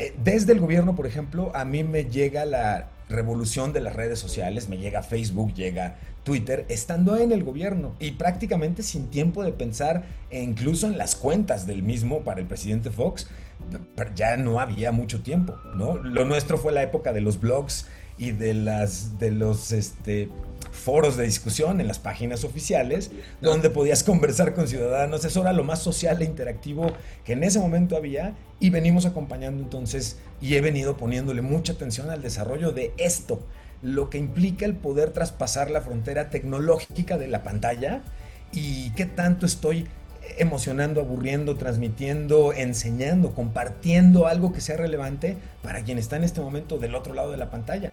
eh, desde el gobierno, por ejemplo, a mí me llega la revolución de las redes sociales, me llega Facebook, llega Twitter, estando en el gobierno y prácticamente sin tiempo de pensar e incluso en las cuentas del mismo para el presidente Fox, ya no había mucho tiempo, ¿no? Lo nuestro fue la época de los blogs y de las de los este foros de discusión en las páginas oficiales, donde podías conversar con ciudadanos. Eso era lo más social e interactivo que en ese momento había y venimos acompañando entonces y he venido poniéndole mucha atención al desarrollo de esto, lo que implica el poder traspasar la frontera tecnológica de la pantalla y qué tanto estoy emocionando, aburriendo, transmitiendo, enseñando, compartiendo algo que sea relevante para quien está en este momento del otro lado de la pantalla.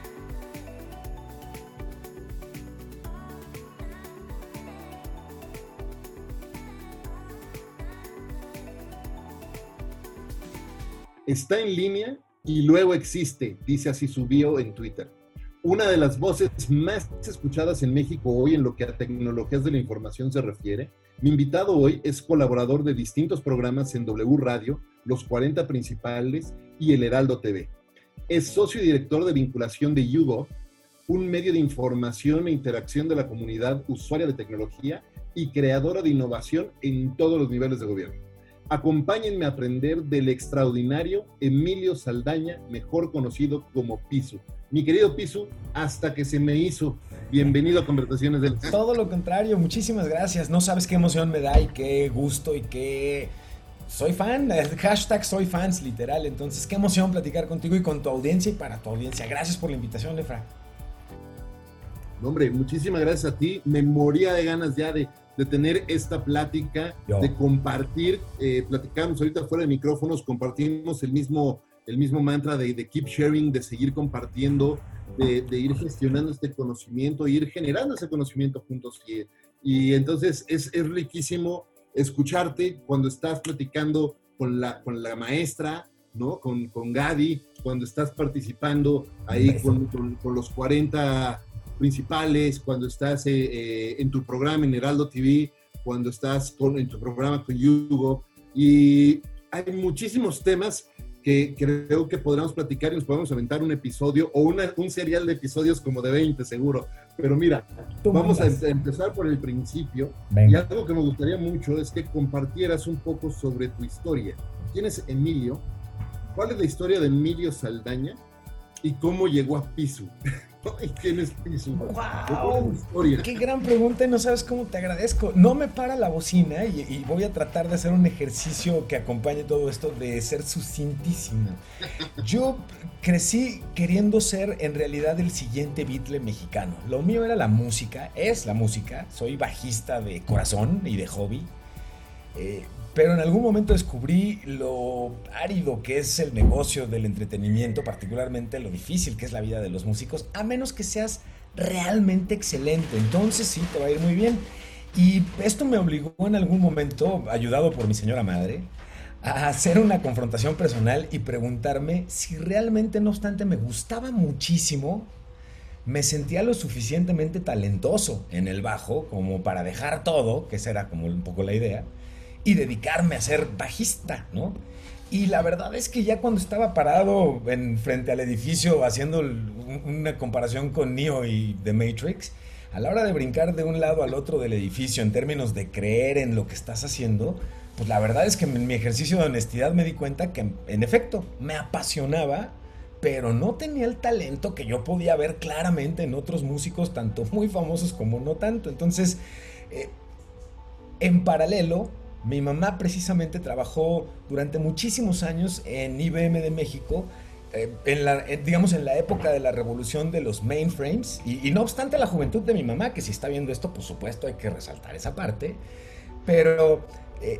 Está en línea y luego existe, dice así su bio en Twitter. Una de las voces más escuchadas en México hoy en lo que a tecnologías de la información se refiere. Mi invitado hoy es colaborador de distintos programas en W Radio, Los 40 Principales y El Heraldo TV. Es socio y director de vinculación de Yugo, un medio de información e interacción de la comunidad usuaria de tecnología y creadora de innovación en todos los niveles de gobierno. Acompáñenme a aprender del extraordinario Emilio Saldaña, mejor conocido como Pisu. Mi querido Pisu, hasta que se me hizo. Bienvenido a Conversaciones del... Todo lo contrario, muchísimas gracias. No sabes qué emoción me da y qué gusto y qué... Soy fan, hashtag soy fans, literal. Entonces, qué emoción platicar contigo y con tu audiencia y para tu audiencia. Gracias por la invitación, Efra. hombre, muchísimas gracias a ti. Me moría de ganas ya de, de tener esta plática, de compartir, eh, platicamos ahorita fuera de micrófonos, compartimos el mismo, el mismo mantra de, de keep sharing, de seguir compartiendo, de, de, ir gestionando este conocimiento, ir generando ese conocimiento juntos. Y, y entonces es, es, riquísimo escucharte cuando estás platicando con la, con la maestra, ¿no? Con, con Gadi, cuando estás participando ahí con, con, con los 40 principales, cuando estás eh, eh, en tu programa en Heraldo TV, cuando estás con, en tu programa con Hugo. Y hay muchísimos temas que creo que podremos platicar y nos podemos aventar un episodio o una, un serial de episodios como de 20 seguro. Pero mira, vamos a empezar por el principio. Y algo que me gustaría mucho es que compartieras un poco sobre tu historia. ¿Quién es Emilio? ¿Cuál es la historia de Emilio Saldaña? ¿Y cómo llegó a Pisu? ¿Quién es ¡Wow! ¡Qué gran pregunta! Y no sabes cómo te agradezco. No me para la bocina y, voy a tratar de hacer un ejercicio que acompañe todo esto de ser sucintísimo. Yo crecí queriendo ser en realidad el siguiente Beatle mexicano. Lo mío era la música, es la música. Soy bajista de corazón y de hobby. Eh, pero en algún momento descubrí lo árido que es el negocio del entretenimiento, particularmente lo difícil que es la vida de los músicos, a menos que seas realmente excelente. Entonces sí, te va a ir muy bien. Y esto me obligó en algún momento, ayudado por mi señora madre, a hacer una confrontación personal y preguntarme si realmente, no obstante, me gustaba muchísimo, me sentía lo suficientemente talentoso en el bajo como para dejar todo, que esa era como un poco la idea, y dedicarme a ser bajista, ¿no? Y la verdad es que ya cuando estaba parado en frente al edificio haciendo una comparación con Neo y The Matrix, a la hora de brincar de un lado al otro del edificio en términos de creer en lo que estás haciendo, pues la verdad es que en mi ejercicio de honestidad me di cuenta que en efecto me apasionaba, pero no tenía el talento que yo podía ver claramente en otros músicos, tanto muy famosos como no tanto. Entonces, eh, en paralelo, mi mamá precisamente trabajó durante muchísimos años en IBM de México, eh, en la, digamos en la época de la revolución de los mainframes, y, no obstante la juventud de mi mamá, que si está viendo esto, por supuesto hay que resaltar esa parte, pero eh,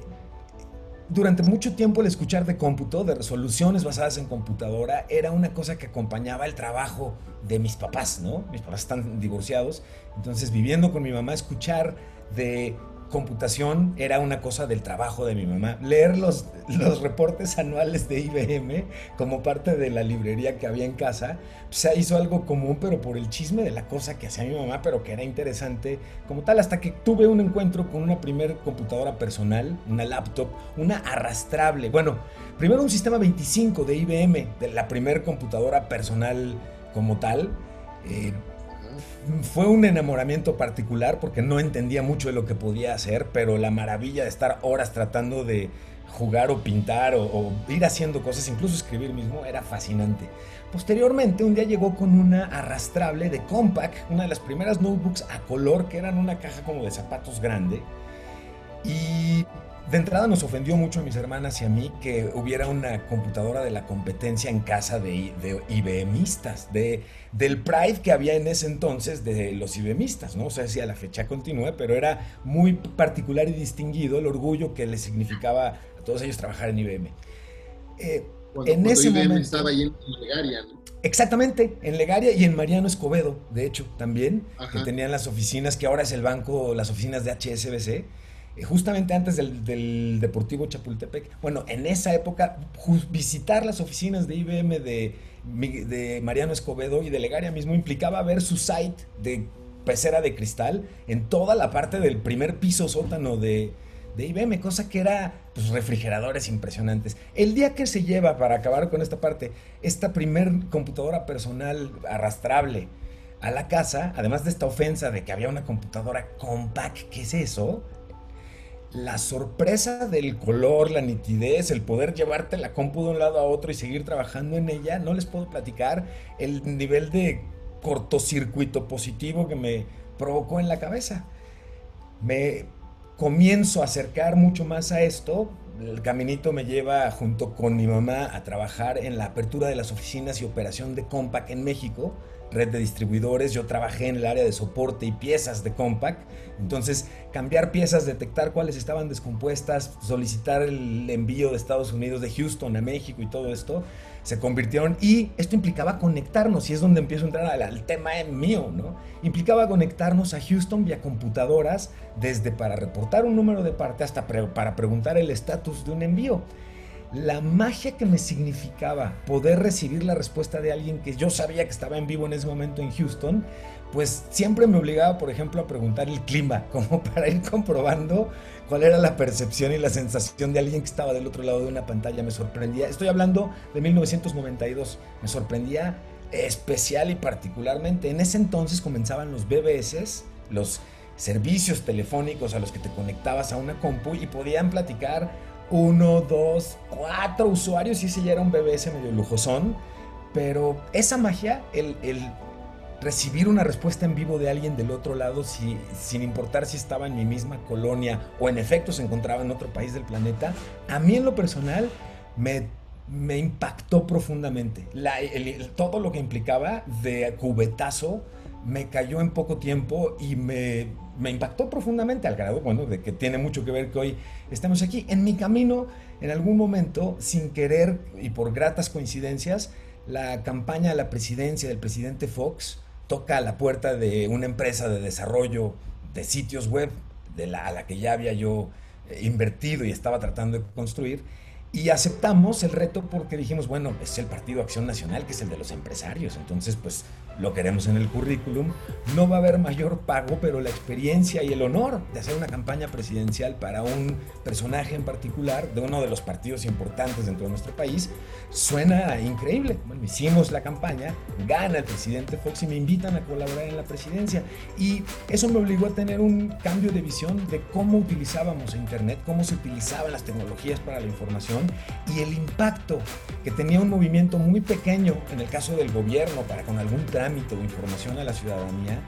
durante mucho tiempo el escuchar de cómputo, de resoluciones basadas en computadora, era una cosa que acompañaba el trabajo de mis papás, ¿no? Mis papás están divorciados, entonces viviendo con mi mamá, escuchar de computación era una cosa del trabajo de mi mamá. Leer los, los reportes anuales de IBM como parte de la librería que había en casa, pues, se hizo algo común, pero por el chisme de la cosa que hacía mi mamá, pero que era interesante como tal, hasta que tuve un encuentro con una primer computadora personal, una laptop, una arrastrable. Bueno, primero un sistema 25 de IBM, de la primer computadora personal como tal. Eh, fue un enamoramiento particular porque no entendía mucho de lo que podía hacer, pero la maravilla de estar horas tratando de jugar o pintar o, ir haciendo cosas, incluso escribir mismo, era fascinante. Posteriormente, un día llegó con una arrastrable de Compaq, una de las primeras notebooks a color que eran una caja como de zapatos grande. Y de entrada nos ofendió mucho a mis hermanas y a mí que hubiera una computadora de la competencia en casa de, de IBMistas, de, del pride que había en ese entonces de los IBMistas, ¿no? O sea, si a la fecha continúe, pero era muy particular y distinguido el orgullo que le significaba a todos ellos trabajar en IBM. Eh, en ese momento estaba ahí en Legaria, ¿no? Exactamente, en Legaria y en Mariano Escobedo, de hecho, también, que tenían las oficinas, que ahora es el banco, las oficinas de HSBC justamente antes del, Deportivo Chapultepec. Bueno, en esa época, visitar las oficinas de IBM de, de Mariano Escobedo y de Legaria mismo implicaba ver su site de pecera de cristal en toda la parte del primer piso sótano de, de IBM, cosa que era pues, refrigeradores impresionantes. El día que se lleva, para acabar con esta parte, esta primer computadora personal arrastrable a la casa, además de esta ofensa de que había una computadora compact, ¿qué es eso? La sorpresa del color, la nitidez, el poder llevarte la compu de un lado a otro y seguir trabajando en ella, no les puedo platicar el nivel de cortocircuito positivo que me provocó en la cabeza. Me comienzo a acercar mucho más a esto. El caminito me lleva junto con mi mamá a trabajar en la apertura de las oficinas y operación de Compaq en México red de distribuidores, yo trabajé en el área de soporte y piezas de Compaq, entonces cambiar piezas, detectar cuáles estaban descompuestas, solicitar el envío de Estados Unidos, de Houston a México y todo esto, se convirtieron. Y esto implicaba conectarnos y es donde empiezo a entrar al, tema mío, ¿no? Implicaba conectarnos a Houston vía computadoras desde para reportar un número de parte hasta para preguntar el estatus de un envío la magia que me significaba poder recibir la respuesta de alguien que yo sabía que estaba en vivo en ese momento en Houston, pues siempre me obligaba, por ejemplo, a preguntar el clima, como para ir comprobando cuál era la percepción y la sensación de alguien que estaba del otro lado de una pantalla. Me sorprendía, estoy hablando de 1992, me sorprendía especial y particularmente. En ese entonces comenzaban los BBS, los servicios telefónicos a los que te conectabas a una compu y podían platicar uno, dos, cuatro usuarios y ese ya era un BBS medio lujosón. Pero esa magia, el, recibir una respuesta en vivo de alguien del otro lado, si, sin importar si estaba en mi misma colonia o en efecto se encontraba en otro país del planeta, a mí en lo personal me, me impactó profundamente. todo lo que implicaba de cubetazo me cayó en poco tiempo y me, me impactó profundamente al grado, bueno, de que tiene mucho que ver que hoy estamos aquí. En mi camino, en algún momento, sin querer y por gratas coincidencias, la campaña a la presidencia del presidente Fox toca a la puerta de una empresa de desarrollo de sitios web de la, a la que ya había yo eh, invertido y estaba tratando de construir. Y aceptamos el reto porque dijimos, bueno, es el Partido Acción Nacional, que es el de los empresarios, entonces pues lo queremos en el currículum. No va a haber mayor pago, pero la experiencia y el honor de hacer una campaña presidencial para un personaje en particular de uno de los partidos importantes dentro de nuestro país suena increíble. Bueno, hicimos la campaña, gana el presidente Fox y me invitan a colaborar en la presidencia. Y eso me obligó a tener un cambio de visión de cómo utilizábamos Internet, cómo se utilizaban las tecnologías para la información y el impacto que tenía un movimiento muy pequeño en el caso del gobierno para con algún trámite o información a la ciudadanía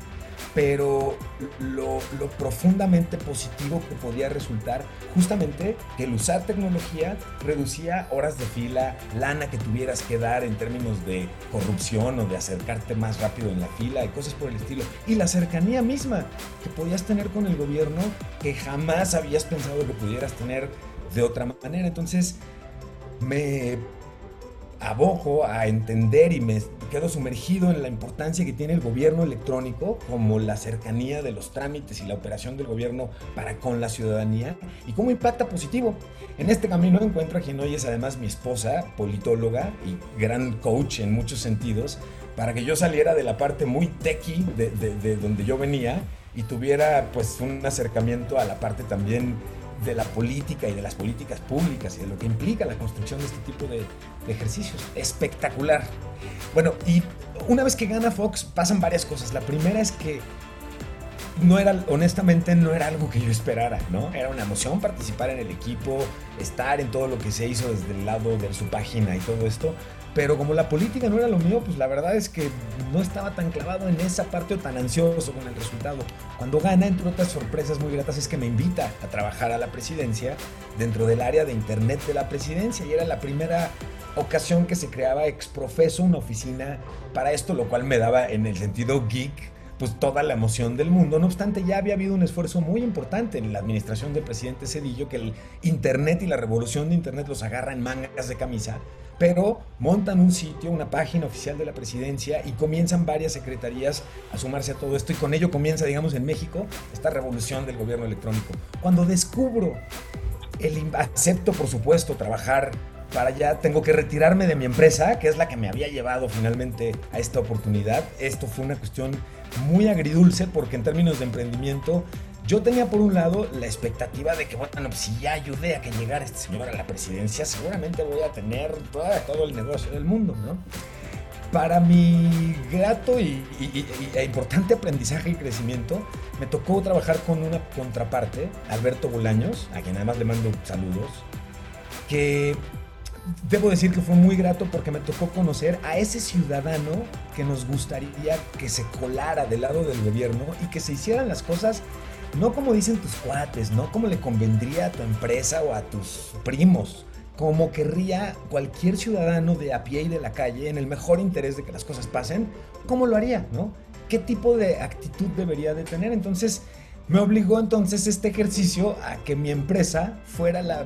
pero lo, profundamente positivo que podía resultar justamente que el usar tecnología reducía horas de fila, lana que tuvieras que dar en términos de corrupción o de acercarte más rápido en la fila y cosas por el estilo. Y la cercanía misma que podías tener con el gobierno que jamás habías pensado que pudieras tener de otra manera. Entonces me abojo a entender y me quedo sumergido en la importancia que tiene el gobierno electrónico como la cercanía de los trámites y la operación del gobierno para con la ciudadanía y cómo impacta positivo. En este camino encuentro a quien hoy es además mi esposa, politóloga y gran coach en muchos sentidos, para que yo saliera de la parte muy techy de, de donde yo venía y tuviera pues un acercamiento a la parte también de la política y de las políticas públicas y de lo que implica la construcción de este tipo de, ejercicios. Espectacular. Bueno, y una vez que gana Fox pasan varias cosas. La primera es que no era, honestamente, no era algo que yo esperara, ¿no? Era una emoción participar en el equipo, estar en todo lo que se hizo desde el lado de su página y todo esto, pero como la política no era lo mío, pues la verdad es que no estaba tan clavado en esa parte o tan ansioso con el resultado. Cuando gana, entre otras sorpresas muy gratas, es que me invita a trabajar a la presidencia dentro del área de Internet de la presidencia y era la primera ocasión que se creaba exprofeso una oficina para esto, lo cual me daba en el sentido geek pues toda la emoción del mundo. No obstante, ya había habido un esfuerzo muy importante en la administración del presidente Cedillo, que el Internet y la revolución de Internet los agarra en mangas de camisa pero montan un sitio, una página oficial de la presidencia y comienzan varias secretarías a sumarse a todo esto y con ello comienza, digamos, en México esta revolución del gobierno electrónico. Cuando descubro, el, acepto por supuesto trabajar para allá, tengo que retirarme de mi empresa, que es la que me había llevado finalmente a esta oportunidad. Esto fue una cuestión muy agridulce porque en términos de emprendimiento yo tenía por un lado la expectativa de que, bueno, si ya ayudé a que llegara este señor a la presidencia, seguramente voy a tener todo, el negocio del mundo, ¿no? Para mi grato y, e importante aprendizaje y crecimiento, me tocó trabajar con una contraparte, Alberto Bolaños, a quien además le mando saludos, que debo decir que fue muy grato porque me tocó conocer a ese ciudadano que nos gustaría que se colara del lado del gobierno y que se hicieran las cosas no como dicen tus cuates, no como le convendría a tu empresa o a tus primos, como querría cualquier ciudadano de a pie y de la calle en el mejor interés de que las cosas pasen, ¿cómo lo haría? ¿no? ¿Qué tipo de actitud debería de tener? Entonces, me obligó entonces este ejercicio a que mi empresa fuera la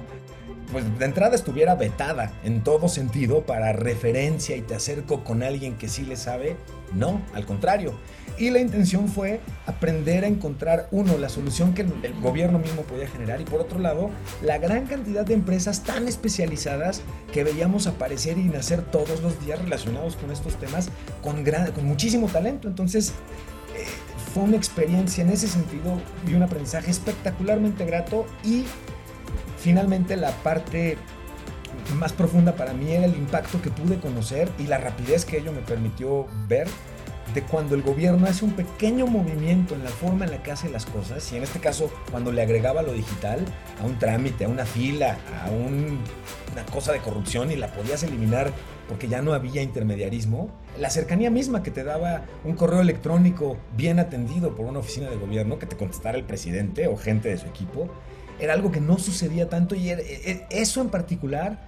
pues de entrada estuviera vetada en todo sentido para referencia y te acerco con alguien que sí le sabe, no, al contrario. Y la intención fue aprender a encontrar, uno, la solución que el gobierno mismo podía generar y por otro lado, la gran cantidad de empresas tan especializadas que veíamos aparecer y nacer todos los días relacionados con estos temas con, gran, con muchísimo talento. Entonces, eh, fue una experiencia en ese sentido y un aprendizaje espectacularmente grato y finalmente la parte más profunda para mí era el impacto que pude conocer y la rapidez que ello me permitió ver de cuando el gobierno hace un pequeño movimiento en la forma en la que hace las cosas, y en este caso cuando le agregaba lo digital a un trámite, a una fila, a una cosa de corrupción y la podías eliminar porque ya no había intermediarismo, la cercanía misma que te daba un correo electrónico bien atendido por una oficina de gobierno que te contestara el presidente o gente de su equipo, era algo que no sucedía tanto y e, e, eso en particular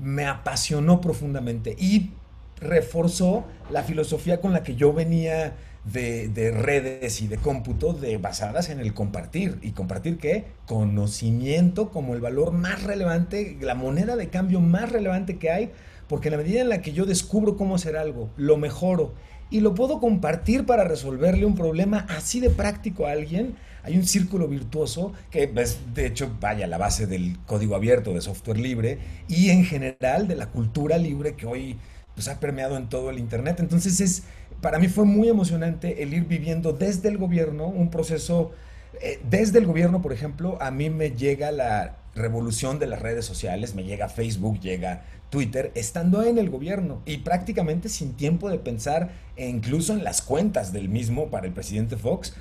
me apasionó profundamente y reforzó la filosofía con la que yo venía de, redes y de cómputo de, basadas en el compartir. ¿Y compartir qué? Conocimiento como el valor más relevante, la moneda de cambio más relevante que hay, porque en la medida en la que yo descubro cómo hacer algo, lo mejoro y lo puedo compartir para resolverle un problema así de práctico a alguien, hay un círculo virtuoso que de hecho, vaya, la base del código abierto de software libre y en general de la cultura libre que hoy pues, ha permeado en todo el Internet. Entonces, es, para mí fue muy emocionante el ir viviendo desde el gobierno un proceso, eh, desde el gobierno, por ejemplo, a mí me llega la revolución de las redes sociales, me llega Facebook, llega Twitter, estando en el gobierno y prácticamente sin tiempo de pensar e incluso en las cuentas del mismo para el presidente Fox,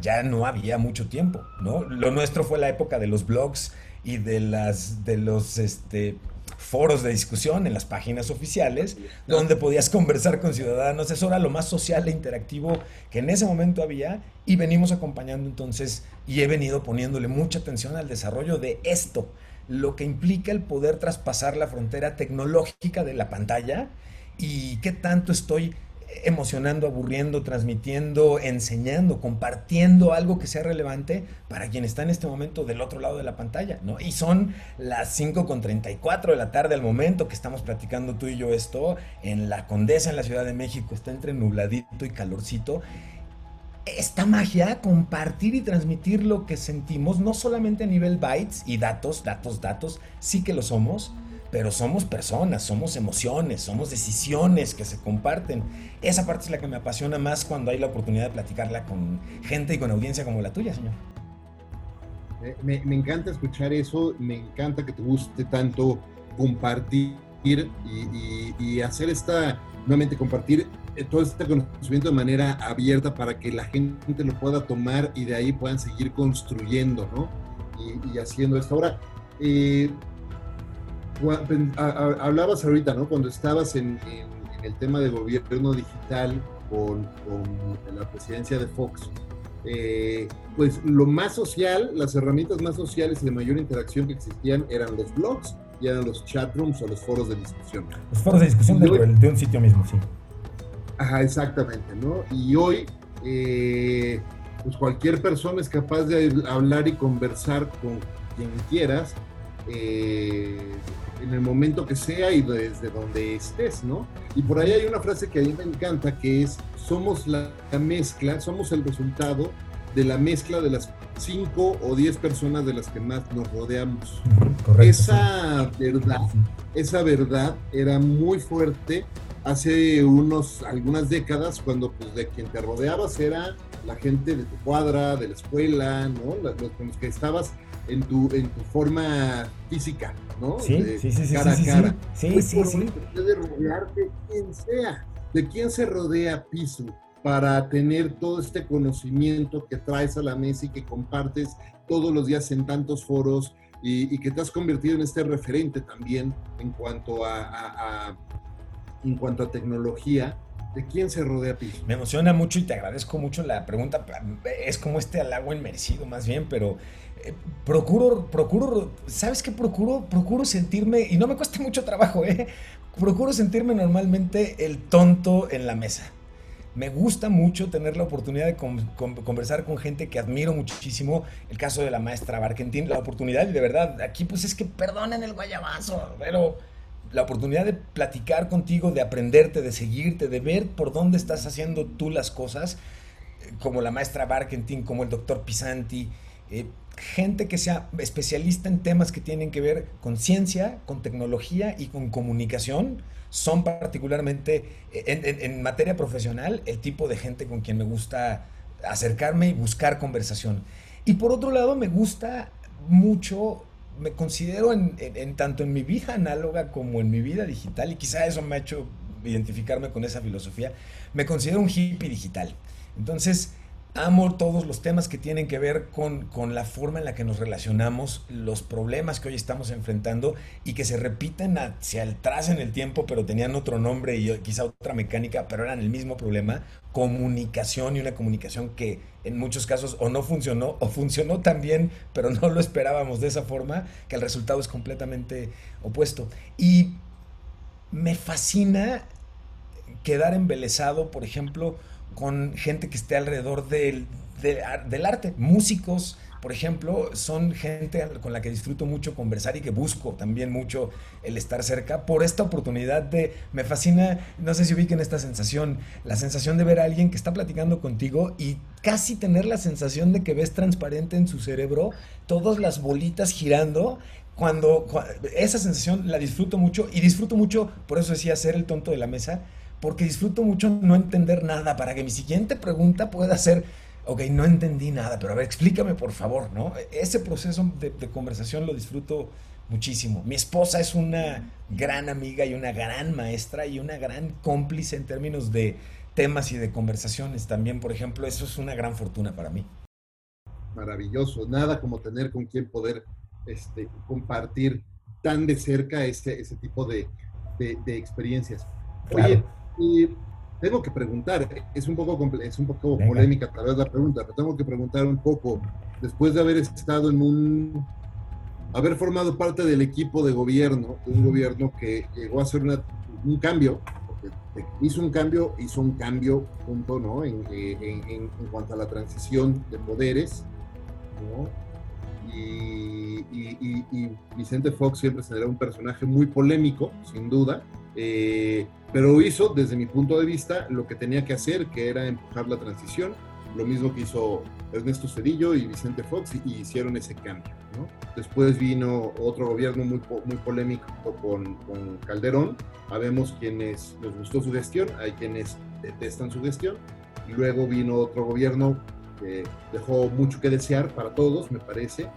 ya no había mucho tiempo, ¿no? Lo nuestro fue la época de los blogs y de las de los este foros de discusión en las páginas oficiales, donde podías conversar con ciudadanos. Eso era lo más social e interactivo que en ese momento había y venimos acompañando entonces y he venido poniéndole mucha atención al desarrollo de esto, lo que implica el poder traspasar la frontera tecnológica de la pantalla y qué tanto estoy emocionando, aburriendo, transmitiendo, enseñando, compartiendo algo que sea relevante para quien está en este momento del otro lado de la pantalla, ¿no? Y son las 5.34 de la tarde al momento que estamos platicando tú y yo esto en la Condesa, en la Ciudad de México, está entre nubladito y calorcito. Esta magia, compartir y transmitir lo que sentimos, no solamente a nivel bytes y datos, datos, datos, sí que lo somos, pero somos personas, somos emociones, somos decisiones que se comparten. Esa parte es la que me apasiona más cuando hay la oportunidad de platicarla con gente y con audiencia como la tuya, señor. Me, encanta escuchar eso, me encanta que te guste tanto compartir y, hacer esta, nuevamente compartir eh, todo este conocimiento de manera abierta para que la gente lo pueda tomar y de ahí puedan seguir construyendo, ¿no? Y, haciendo esto. Ahora, eh, hablabas ahorita, ¿no? Cuando estabas en, el tema de gobierno digital con, la presidencia de Fox, eh, pues lo más social, las herramientas más sociales y de mayor interacción que existían eran los blogs y eran los chatrooms o los foros de discusión. Los foros de discusión de, un sitio mismo, sí. Ajá, exactamente, ¿no? Y hoy, eh, pues cualquier persona es capaz de hablar y conversar con quien quieras. Eh, en el momento que sea y desde donde estés, ¿no? Y por ahí hay una frase que a mí me encanta que es, somos la, mezcla, somos el resultado de la mezcla de las cinco o diez personas de las que más nos rodeamos. esa verdad, esa verdad era muy fuerte hace unos, algunas décadas cuando pues de quien te rodeabas era la gente de tu cuadra, de la escuela, ¿no? Los, con los que estabas en tu, en tu forma física, ¿no? Sí, sí, sí, cara a cara. Sí, sí, sí. De rodearte de quien sea, de quién se rodea Piso para tener todo este conocimiento que traes a la mesa y que compartes todos los días en tantos foros y, que te has convertido en este referente también en cuanto a, en cuanto a tecnología. ¿De quién se rodea Piso? Me emociona mucho y te agradezco mucho la pregunta. Es como este halago inmerecido más bien, pero eh, procuro, procuro, ¿sabes qué procuro? Procuro sentirme, y no me cuesta mucho trabajo, ¿eh? Procuro sentirme normalmente el tonto en la mesa. Me gusta mucho tener la oportunidad de conversar con gente que admiro muchísimo. El caso de la maestra Barkentin, la oportunidad, y de verdad, aquí pues es que perdonen el guayabazo, pero la oportunidad de platicar contigo, de aprenderte, de seguirte, de ver por dónde estás haciendo tú las cosas, eh, como la maestra Barkentin, como el doctor Pisanti, eh, gente que sea especialista en temas que tienen que ver con ciencia, con tecnología y con comunicación, son particularmente eh, en, materia profesional el tipo de gente con quien me gusta acercarme y buscar conversación. Y por otro lado, me gusta mucho, me considero en, en, tanto en mi vida análoga como en mi vida digital, y quizá eso me ha hecho identificarme con esa filosofía, me considero un hippie digital. Entonces, amo todos los temas que tienen que ver con, con, la forma en la que nos relacionamos, los problemas que hoy estamos enfrentando y que se repiten hacia atrás en el tiempo, pero tenían otro nombre y quizá otra mecánica, pero eran el mismo problema, comunicación y una comunicación que en muchos casos o no funcionó o funcionó tan bien, pero no lo esperábamos de esa forma, que el resultado es completamente opuesto. Y me fascina quedar embelesado, por ejemplo, con gente que esté alrededor del, del, arte. Músicos, por ejemplo, son gente con la que disfruto mucho conversar y que busco también mucho el estar cerca por esta oportunidad de, me fascina, no sé si ubiquen esta sensación, la sensación de ver a alguien que está platicando contigo y casi tener la sensación de que ves transparente en su cerebro todas las bolitas girando. Cuando esa sensación la disfruto mucho y disfruto mucho, por eso decía, ser el tonto de la mesa, porque disfruto mucho no entender nada para que mi siguiente pregunta pueda ser, ok, no entendí nada, pero a ver, explícame por favor, ¿no? Ese proceso de, conversación lo disfruto muchísimo. Mi esposa es una gran amiga y una gran maestra y una gran cómplice en términos de temas y de conversaciones también, por ejemplo, eso es una gran fortuna para mí. Maravilloso, nada como tener con quien poder este, compartir tan de cerca ese, ese tipo de, de, experiencias. Oye, y tengo que preguntar, es un poco, es un poco polémica tal vez la pregunta, pero tengo que preguntar un poco, después de haber estado en un, haber formado parte del equipo de gobierno, de un gobierno que llegó a hacer un cambio, hizo un cambio, hizo un cambio, punto, ¿no? En, en, cuanto a la transición de poderes, ¿no? Y, y, Vicente Fox siempre será un personaje muy polémico, sin duda, eh, pero hizo, desde mi punto de vista, lo que tenía que hacer, que era empujar la transición, lo mismo que hizo Ernesto Cedillo y Vicente Fox, y, hicieron ese cambio. ¿no? Después vino otro gobierno muy, muy polémico con, con Calderón, Habemos quienes nos gustó su gestión, hay quienes detestan su gestión, y luego vino otro gobierno que dejó mucho que desear para todos, me parece,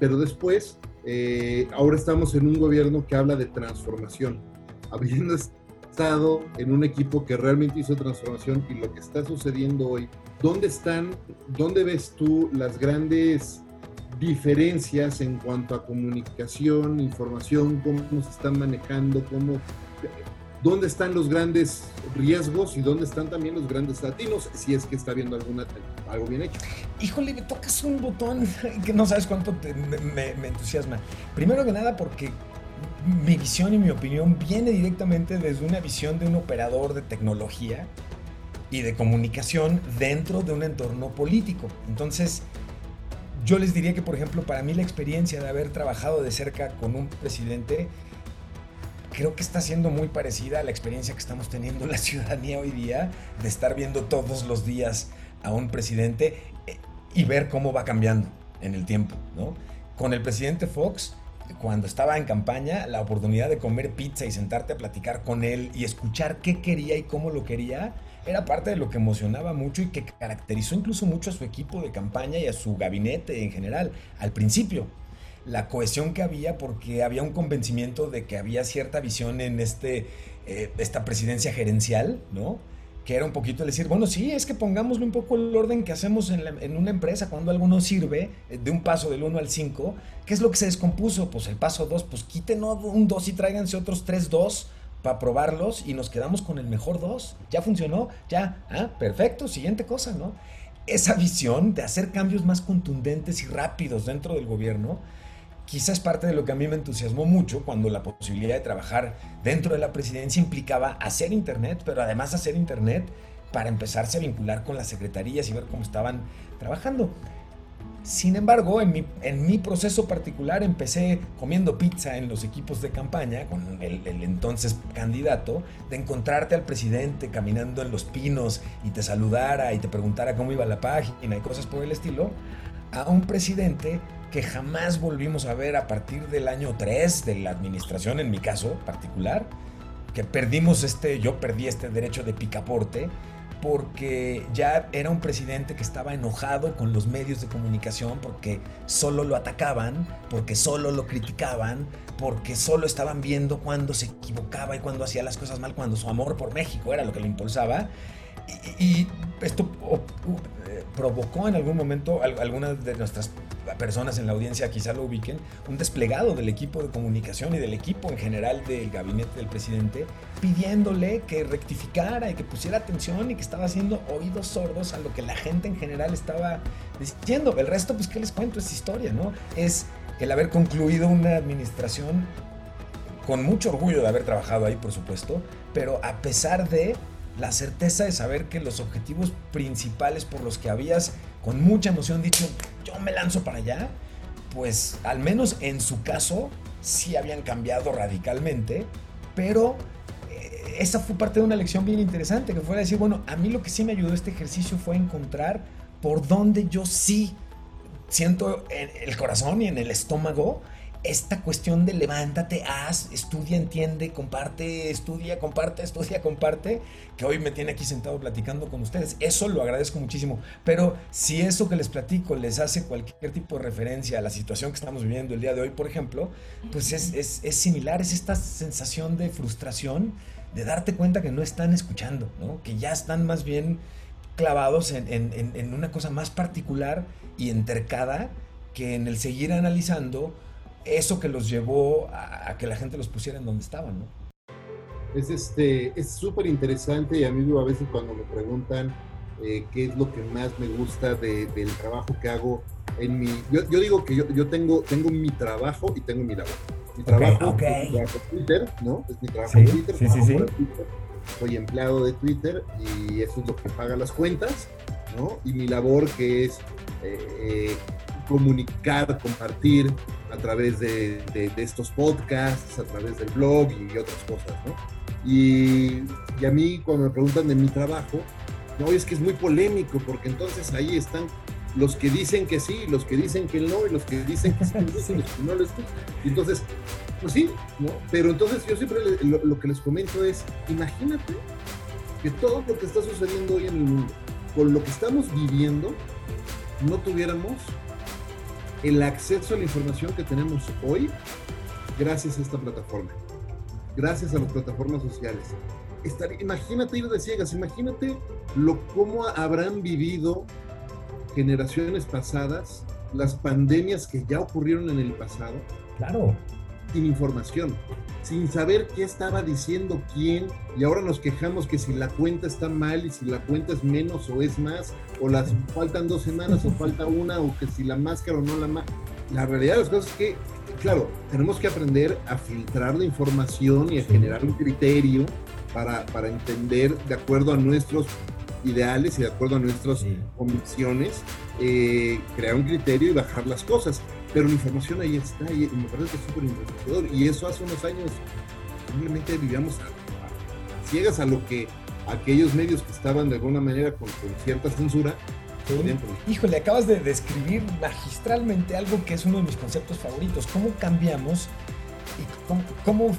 pero después, eh, ahora estamos en un gobierno que habla de transformación, habiendo estado en un equipo que realmente hizo transformación y lo que está sucediendo hoy, ¿dónde están, dónde ves tú las grandes diferencias en cuanto a comunicación, información, cómo se están manejando, cómo dónde están los grandes riesgos y dónde están también los grandes latinos, si es que está viendo alguna, algo bien hecho. Híjole, me tocas un botón que no sabes cuánto me, entusiasma. Primero que nada porque mi visión y mi opinión viene directamente desde una visión de un operador de tecnología y de comunicación dentro de un entorno político. Entonces, yo les diría que, por ejemplo, para mí la experiencia de haber trabajado de cerca con un presidente creo que está siendo muy parecida a la experiencia que estamos teniendo la ciudadanía hoy día de estar viendo todos los días a un presidente eh, y ver cómo va cambiando en el tiempo, ¿no? Con el presidente Fox, cuando estaba en campaña, la oportunidad de comer pizza y sentarte a platicar con él y escuchar qué quería y cómo lo quería, era parte de lo que emocionaba mucho y que caracterizó incluso mucho a su equipo de campaña y a su gabinete en general al principio la cohesión que había porque había un convencimiento de que había cierta visión en este, eh, esta presidencia gerencial, ¿no? Que era un poquito decir, bueno, sí, es que pongámosle un poco el orden que hacemos en, una empresa cuando algo no sirve, eh, de un paso del 1 al 5, ¿qué es lo que se descompuso? Pues el paso 2, pues quiten un 2 y tráiganse otros 3 2 para probarlos y nos quedamos con el mejor 2. Ya funcionó, ya, ah, perfecto, siguiente cosa, ¿no? Esa visión de hacer cambios más contundentes y rápidos dentro del gobierno, quizás parte de lo que a mí me entusiasmó mucho cuando la posibilidad de trabajar dentro de la presidencia implicaba hacer Internet, pero además hacer Internet para empezarse a vincular con las secretarías y ver cómo estaban trabajando. Sin embargo, en mi, proceso particular empecé comiendo pizza en los equipos de campaña con el, entonces candidato, de encontrarte al presidente caminando en los pinos y te saludara y te preguntara cómo iba la página y cosas por el estilo, a un presidente que jamás volvimos a ver a partir del año 3 de la administración, en mi caso particular, que perdimos este, yo perdí este derecho de picaporte porque ya era un presidente que estaba enojado con los medios de comunicación porque solo lo atacaban, porque solo lo criticaban, porque solo estaban viendo cuando se equivocaba y cuando hacía las cosas mal, cuando su amor por México era lo que lo impulsaba. Y, esto eh, provocó en algún momento algunas de nuestras personas en la audiencia quizá lo ubiquen, un desplegado del equipo de comunicación y del equipo en general del gabinete del presidente, pidiéndole que rectificara y que pusiera atención y que estaba haciendo oídos sordos a lo que la gente en general estaba diciendo. El resto, pues, ¿qué les cuento? Es historia, ¿no? Es el haber concluido una administración con mucho orgullo de haber trabajado ahí, por supuesto, pero a pesar de la certeza de saber que los objetivos principales por los que habías con mucha emoción dicho, yo me lanzo para allá, pues al menos en su caso sí habían cambiado radicalmente, pero eh, esa fue parte de una lección bien interesante, que fue decir, bueno, a mí lo que sí me ayudó este ejercicio fue encontrar por dónde yo sí siento en el corazón y en el estómago esta cuestión de levántate, haz, estudia, entiende, comparte, estudia, comparte, estudia, comparte, que hoy me tiene aquí sentado platicando con ustedes. Eso lo agradezco muchísimo. Pero si eso que les platico les hace cualquier tipo de referencia a la situación que estamos viviendo el día de hoy, por ejemplo, pues es, es, similar, es esta sensación de frustración, de darte cuenta que no están escuchando, ¿no? que ya están más bien clavados en, en, en una cosa más particular y entercada que en el seguir analizando eso que los llevó a, que la gente los pusiera en donde estaban, ¿no? Es este, es súper interesante y a mí a veces cuando me preguntan eh, qué es lo que más me gusta del trabajo que hago en mi, yo, digo que yo, yo, tengo, tengo mi trabajo y tengo mi labor. Mi trabajo es mi trabajo Twitter, ¿no? Es mi trabajo en Twitter, sí, sí, sí. soy empleado de Twitter y eso es lo que paga las cuentas, ¿no? Y mi labor que es eh, comunicar, compartir a través de, estos podcasts, a través del blog y otras cosas, ¿no? Y, y, a mí cuando me preguntan de mi trabajo, no, es que es muy polémico porque entonces ahí están los que dicen que sí, los que dicen que no, y los que dicen que sí, los que no les Entonces, pues sí, ¿no? Pero entonces yo siempre lo, que les comento es, imagínate que todo lo que está sucediendo hoy en el mundo, con lo que estamos viviendo, no tuviéramos el acceso a la información que tenemos hoy gracias a esta plataforma, gracias a las plataformas sociales. imagínate ir de ciegas, imagínate lo cómo habrán vivido generaciones pasadas, las pandemias que ya ocurrieron en el pasado. Claro. Sin información, sin saber qué estaba diciendo quién, y ahora nos quejamos que si la cuenta está mal y si la cuenta es menos o es más, o las faltan dos semanas o falta una, o que si la máscara o no la máscara. La realidad de las cosas es que, claro, tenemos que aprender a filtrar la información y a generar un criterio para, para entender de acuerdo a nuestros ideales y de acuerdo a nuestras convicciones, eh, crear un criterio y bajar las cosas. Pero la información ahí está y me parece que es súper enriquecedor. Y eso hace unos años simplemente vivíamos ciegas a lo que aquellos medios que estaban de alguna manera con, cierta censura Híjole, acabas de describir magistralmente algo que es uno de mis conceptos favoritos. ¿Cómo cambiamos y cómo,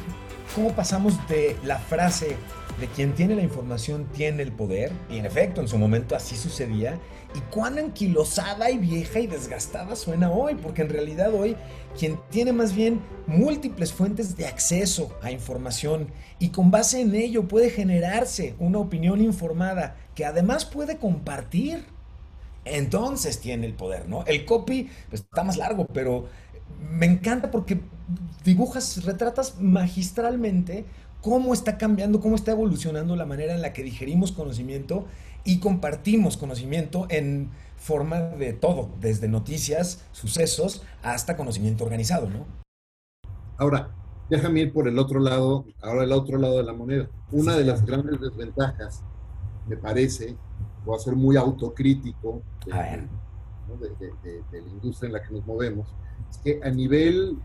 cómo pasamos de la frase de quien tiene la información tiene el poder, y en efecto en su momento así sucedía, y cuán anquilosada y vieja y desgastada suena hoy, porque en realidad hoy quien tiene más bien múltiples fuentes de acceso a información y con base en ello puede generarse una opinión informada que además puede compartir, entonces tiene el poder, ¿no? El copy pues, está más largo, pero me encanta porque dibujas, retratas magistralmente cómo está cambiando, cómo está evolucionando la manera en la que digerimos conocimiento y compartimos conocimiento en forma de todo, desde noticias, sucesos, hasta conocimiento organizado, ¿no? Ahora, déjame ir por el otro lado, ahora el otro lado de la moneda. Una de las grandes desventajas, me parece, voy a ser muy autocrítico de, de la industria en la que nos movemos, es que a nivel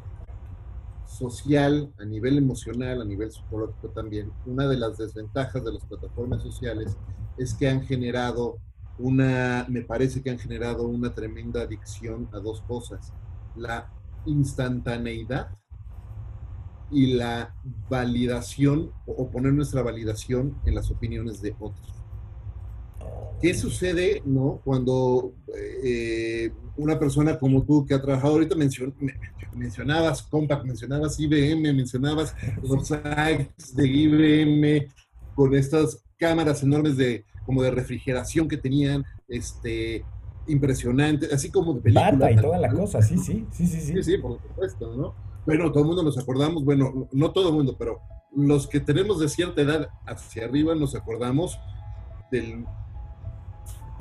social, a nivel emocional, a nivel psicológico también, una de las desventajas de las plataformas sociales es que han generado una, me parece que han generado una tremenda adicción a dos cosas, la instantaneidad y la validación o poner nuestra validación en las opiniones de otros. ¿Qué sucede, no? Cuando eh, una persona como tú que ha trabajado ahorita mencionabas Compact, mencionabas IBM, mencionabas los sites de IBM con estas cámaras enormes de como de refrigeración que tenían, este impresionante, así como de película. y toda la cosa, sí, sí, sí, sí, sí. Sí, sí, por supuesto, ¿no? Bueno, todo el mundo nos acordamos, bueno, no todo el mundo, pero los que tenemos de cierta edad hacia arriba nos acordamos del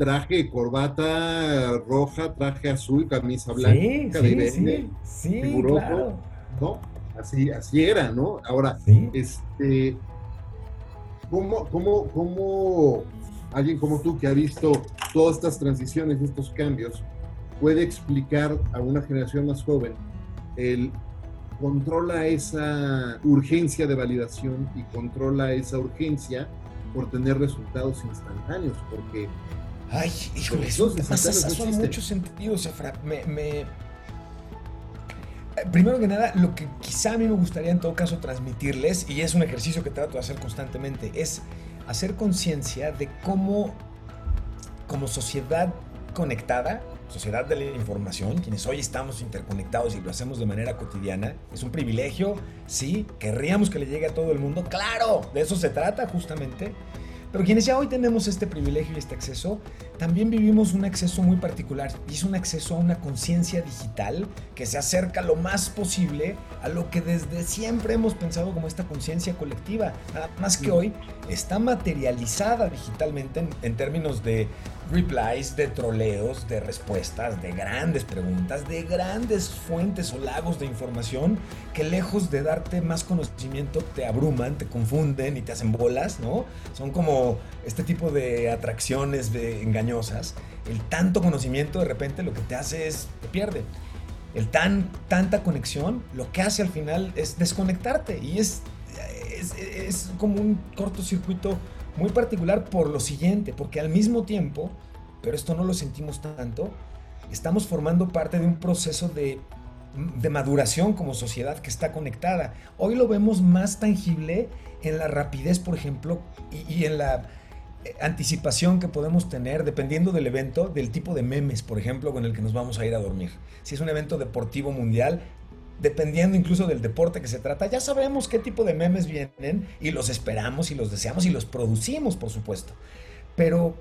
traje, corbata roja, traje azul, camisa blanca sí, sí, sí, claro. ¿no? Así, así era, ¿no? Ahora, este, ¿cómo, cómo, ¿cómo alguien como tú que ha visto todas estas transiciones, estos cambios, puede explicar a una generación más joven el controla esa urgencia de validación y controla esa urgencia por tener resultados instantáneos, porque Ay, híjole, en muchos sentidos, Efra. Me, Primero que nada, lo que quizá a mí me gustaría en todo caso transmitirles, y es un ejercicio que trato de hacer constantemente, es hacer conciencia de cómo, como sociedad conectada, sociedad de la información, quienes hoy estamos interconectados y lo hacemos de manera cotidiana, es un privilegio, sí, querríamos que le llegue a todo el mundo, claro, de eso se trata justamente pero quienes ya hoy tenemos este privilegio y este acceso, también vivimos un acceso muy particular y es un acceso a una conciencia digital que se acerca lo más posible a lo que desde siempre hemos pensado como esta conciencia colectiva, nada más que hoy está materializada digitalmente en, términos de replies, de troleos, de respuestas, de grandes preguntas, de grandes fuentes o lagos de información que lejos de darte más conocimiento te abruman, te confunden y te hacen bolas, ¿no? Son como este tipo de atracciones engañosas. El tanto conocimiento de repente lo que te hace es te pierde. El tan tanta conexión lo que hace al final es desconectarte y es es, es como un cortocircuito muy particular por lo siguiente, porque al mismo tiempo, pero esto no lo sentimos tanto, estamos formando parte de un proceso de, de maduración como sociedad que está conectada. Hoy lo vemos más tangible en la rapidez, por ejemplo, y, y en la eh, anticipación que podemos tener dependiendo del evento, del tipo de memes, por ejemplo, con el que nos vamos a ir a dormir. Si es un evento deportivo mundial, dependiendo incluso del deporte que se trata, ya sabemos qué tipo de memes vienen y los esperamos y los deseamos y los producimos, por supuesto. Pero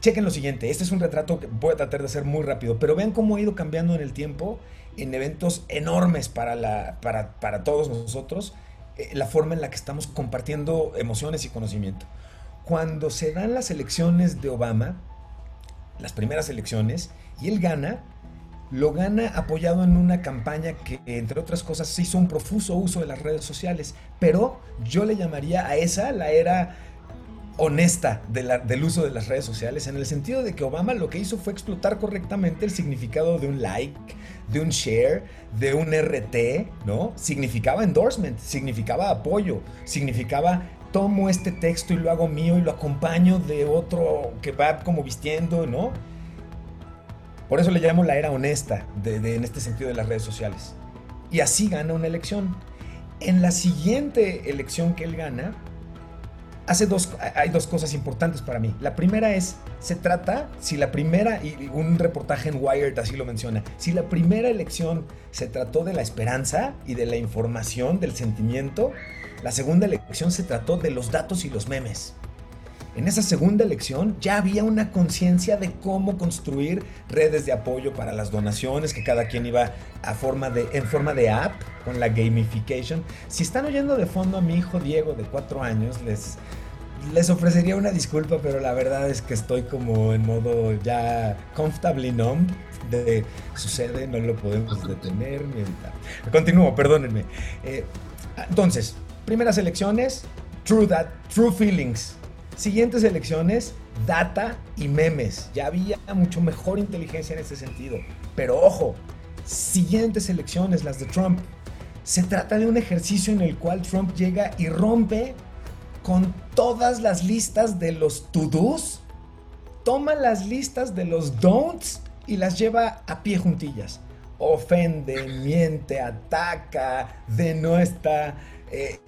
chequen lo siguiente, este es un retrato que voy a tratar de hacer muy rápido, pero vean cómo ha ido cambiando en el tiempo en eventos enormes para, la, para, para todos nosotros, eh, la forma en la que estamos compartiendo emociones y conocimiento. Cuando se dan las elecciones de Obama, las primeras elecciones, y él gana, lo gana apoyado en una campaña que, entre otras cosas, hizo un profuso uso de las redes sociales, pero yo le llamaría a esa la era honesta del uso de las redes sociales, en el sentido de que Obama lo que hizo fue explotar correctamente el significado de un like, de un share, de un RT, ¿no? Significaba endorsement, significaba apoyo, significaba tomo este texto y lo hago mío y lo acompaño de otro que va como vistiendo, ¿no? Por eso le llamamos la era honesta en este sentido de las redes sociales. Y así gana una elección. En la siguiente elección que él gana, hace dos, hay dos cosas importantes para mí. La primera es, se trata, si la primera, y un reportaje en Wired así lo menciona, si la primera elección se trató de la esperanza y de la información, del sentimiento, la segunda elección se trató de los datos y los memes. En esa segunda elección ya había una conciencia de cómo construir redes de apoyo para las donaciones, que cada quien iba a forma de, en forma de app con la gamification. Si están oyendo de fondo a mi hijo Diego de cuatro años, les, les ofrecería una disculpa, pero la verdad es que estoy como en modo ya comfortably numb de sucede, no lo podemos detener ni evitar. Continúo, perdónenme. Eh, entonces, primeras elecciones, true, that, true feelings Siguientes elecciones, data y memes. Ya había mucho mejor inteligencia en ese sentido. Pero ojo, siguientes elecciones, las de Trump. Se trata de un ejercicio en el cual Trump llega y rompe con todas las listas de los to-dos, toma las listas de los don'ts y las lleva a pie juntillas. Ofende, miente, ataca, denuestra, eh,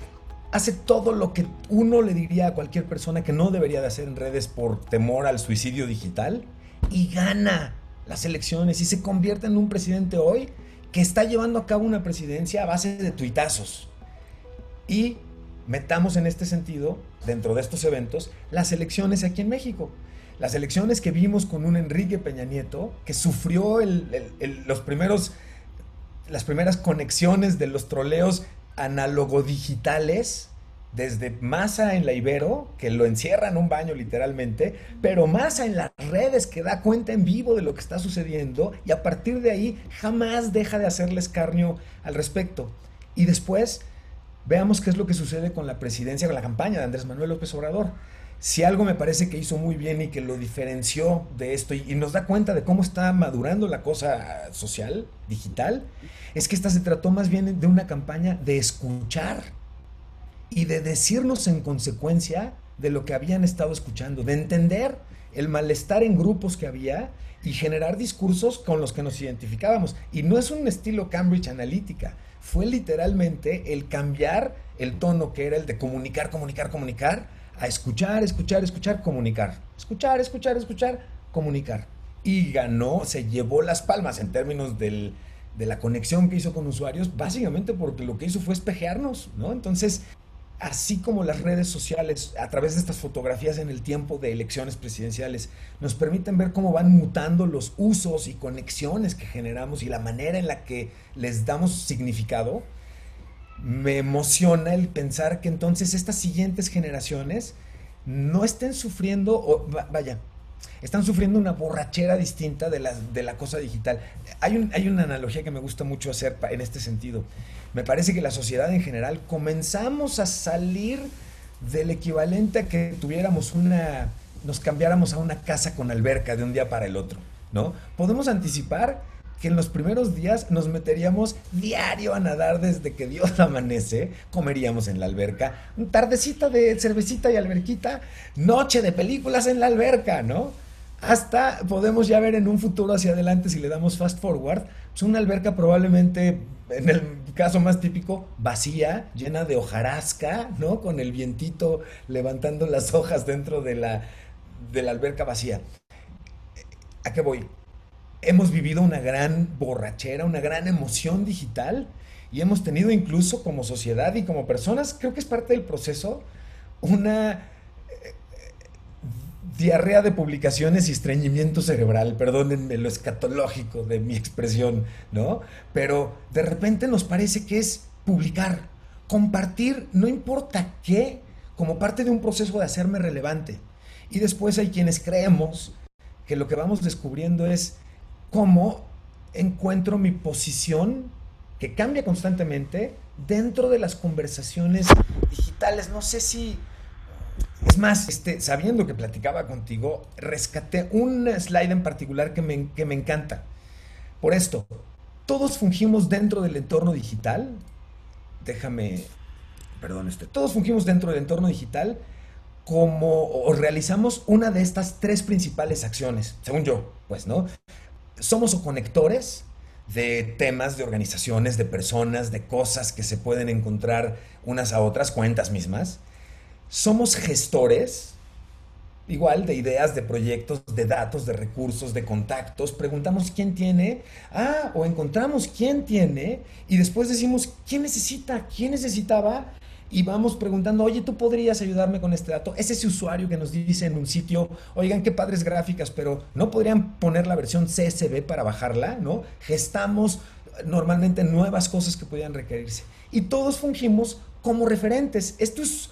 hace todo lo que uno le diría a cualquier persona que no debería de hacer en redes por temor al suicidio digital y gana las elecciones y se convierte en un presidente hoy que está llevando a cabo una presidencia a base de tuitazos. Y metamos en este sentido, dentro de estos eventos, las elecciones aquí en México. Las elecciones que vimos con un Enrique Peña Nieto que sufrió los primeros, las primeras conexiones de los troleos análogo digitales desde Masa en la Ibero, que lo encierra en un baño literalmente, pero Masa en las redes que da cuenta en vivo de lo que está sucediendo y a partir de ahí jamás deja de hacerle escarnio al respecto. Y después veamos qué es lo que sucede con la presidencia, con la campaña de Andrés Manuel López Obrador. Si algo me parece que hizo muy bien y que lo diferenció de esto y, nos da cuenta de cómo está madurando la cosa social, digital, es que esta se trató más bien de una campaña de escuchar y de decirnos en consecuencia de lo que habían estado escuchando, de entender el malestar en grupos que había y generar discursos con los que nos identificábamos. Y no es un estilo Cambridge Analytica, fue literalmente el cambiar el tono que era el de comunicar, comunicar, comunicar, a escuchar, escuchar, escuchar, comunicar. Escuchar, escuchar, escuchar, comunicar. Y ganó, se llevó las palmas en términos del, de la conexión que hizo con usuarios, básicamente porque lo que hizo fue espejearnos, ¿no? Entonces, así como las redes sociales, a través de estas fotografías en el tiempo de elecciones presidenciales, nos permiten ver cómo van mutando los usos y conexiones que generamos y la manera en la que les damos significado, me emociona el pensar que entonces estas siguientes generaciones no estén sufriendo, o vaya, están sufriendo una borrachera distinta de la, de la cosa digital. Hay, un, hay una analogía que me gusta mucho hacer en este sentido. Me parece que la sociedad en general comenzamos a salir del equivalente a que tuviéramos una, nos cambiáramos a una casa con alberca de un día para el otro, ¿no? Podemos anticipar que en los primeros días nos meteríamos diario a nadar desde que Dios amanece, comeríamos en la alberca, tardecita de cervecita y alberquita, noche de películas en la alberca, ¿no? Hasta podemos ya ver en un futuro hacia adelante, si le damos fast forward, pues una alberca probablemente, en el caso más típico, vacía, llena de hojarasca, ¿no? Con el vientito levantando las hojas dentro de la, de la alberca vacía. ¿A qué voy? Hemos vivido una gran borrachera, una gran emoción digital y hemos tenido incluso como sociedad y como personas, creo que es parte del proceso, una diarrea de publicaciones y estreñimiento cerebral, perdónenme lo escatológico de mi expresión, ¿no? Pero de repente nos parece que es publicar, compartir, no importa qué, como parte de un proceso de hacerme relevante. Y después hay quienes creemos que lo que vamos descubriendo es cómo encuentro mi posición, que cambia constantemente, dentro de las conversaciones digitales. No sé si es más, este, sabiendo que platicaba contigo, rescaté un slide en particular que me, que me encanta. Por esto, todos fungimos dentro del entorno digital. Déjame, perdón, este, todos fungimos dentro del entorno digital como o realizamos una de estas tres principales acciones, según yo, pues, ¿no? Somos conectores de temas, de organizaciones, de personas, de cosas que se pueden encontrar unas a otras, cuentas mismas. Somos gestores, igual, de ideas, de proyectos, de datos, de recursos, de contactos. Preguntamos quién tiene, ah, o encontramos quién tiene, y después decimos quién necesita, quién necesitaba, y vamos preguntando, oye, tú podrías ayudarme con este dato. Es ese usuario que nos dice en un sitio, oigan, qué padres gráficas, pero no podrían poner la versión CSV para bajarla, ¿no? Gestamos normalmente nuevas cosas que podían requerirse. Y todos fungimos como referentes. Esto es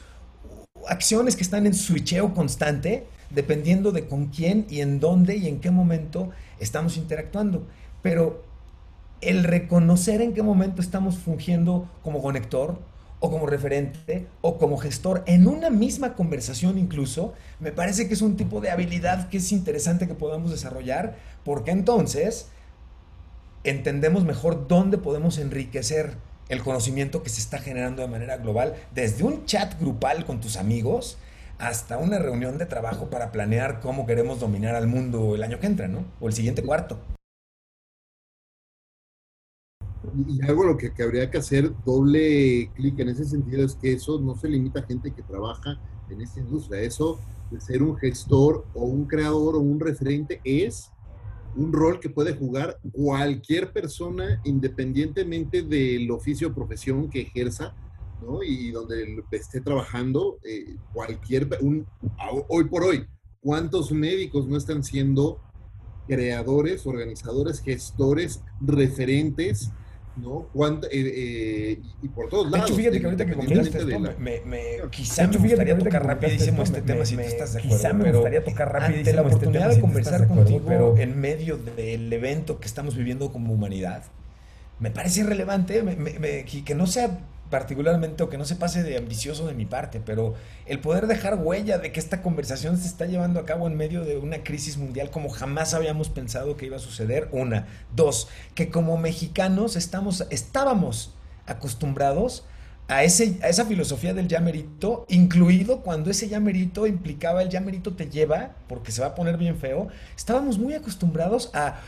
acciones que están en switcheo constante, dependiendo de con quién y en dónde y en qué momento estamos interactuando. Pero el reconocer en qué momento estamos fungiendo como conector o como referente o como gestor en una misma conversación incluso, me parece que es un tipo de habilidad que es interesante que podamos desarrollar, porque entonces entendemos mejor dónde podemos enriquecer el conocimiento que se está generando de manera global, desde un chat grupal con tus amigos hasta una reunión de trabajo para planear cómo queremos dominar al mundo el año que entra, ¿no? O el siguiente cuarto. Y algo lo que, habría que hacer doble clic en ese sentido es que eso no se limita a gente que trabaja en esta industria. Eso de ser un gestor o un creador o un referente es un rol que puede jugar cualquier persona independientemente del oficio o profesión que ejerza, ¿no? Y donde esté trabajando, eh, cualquier, un, hoy por hoy, ¿cuántos médicos no están siendo creadores, organizadores, gestores, referentes ¿no? Eh, eh, y por todos lados. De hecho, fíjate que ahorita que comentaste esto, me, me, quizá me gustaría tocar rapidísimo este tema, si tú estás de acuerdo. Quizá me gustaría tocar rapidísimo la este oportunidad de conversar contigo, pero en medio del evento que estamos viviendo como humanidad, me parece irrelevante que no sea particularmente, o que no se pase de ambicioso de mi parte, pero el poder dejar huella de que esta conversación se está llevando a cabo en medio de una crisis mundial como jamás habíamos pensado que iba a suceder, una. Dos, que como mexicanos estamos, estábamos acostumbrados a, ese, a esa filosofía del ya merito, incluido cuando ese ya merito implicaba el ya merito te lleva, porque se va a poner bien feo, estábamos muy acostumbrados a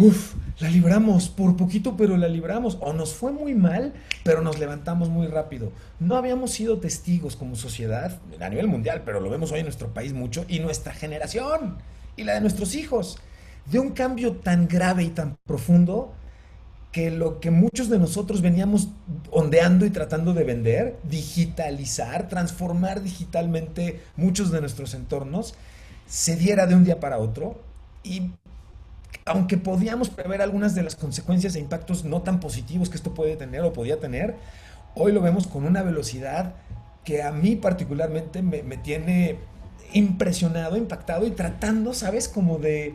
Uf, la libramos, por poquito, pero la libramos. O nos fue muy mal, pero nos levantamos muy rápido. No habíamos sido testigos como sociedad a nivel mundial, pero lo vemos hoy en nuestro país mucho, y nuestra generación, y la de nuestros hijos, de un cambio tan grave y tan profundo que lo que muchos de nosotros veníamos ondeando y tratando de vender, digitalizar, transformar digitalmente muchos de nuestros entornos, se diera de un día para otro y aunque podíamos prever algunas de las consecuencias e impactos no tan positivos que esto puede tener o podía tener, hoy lo vemos con una velocidad que a mí particularmente me, tiene impresionado, impactado y tratando, ¿sabes? Como de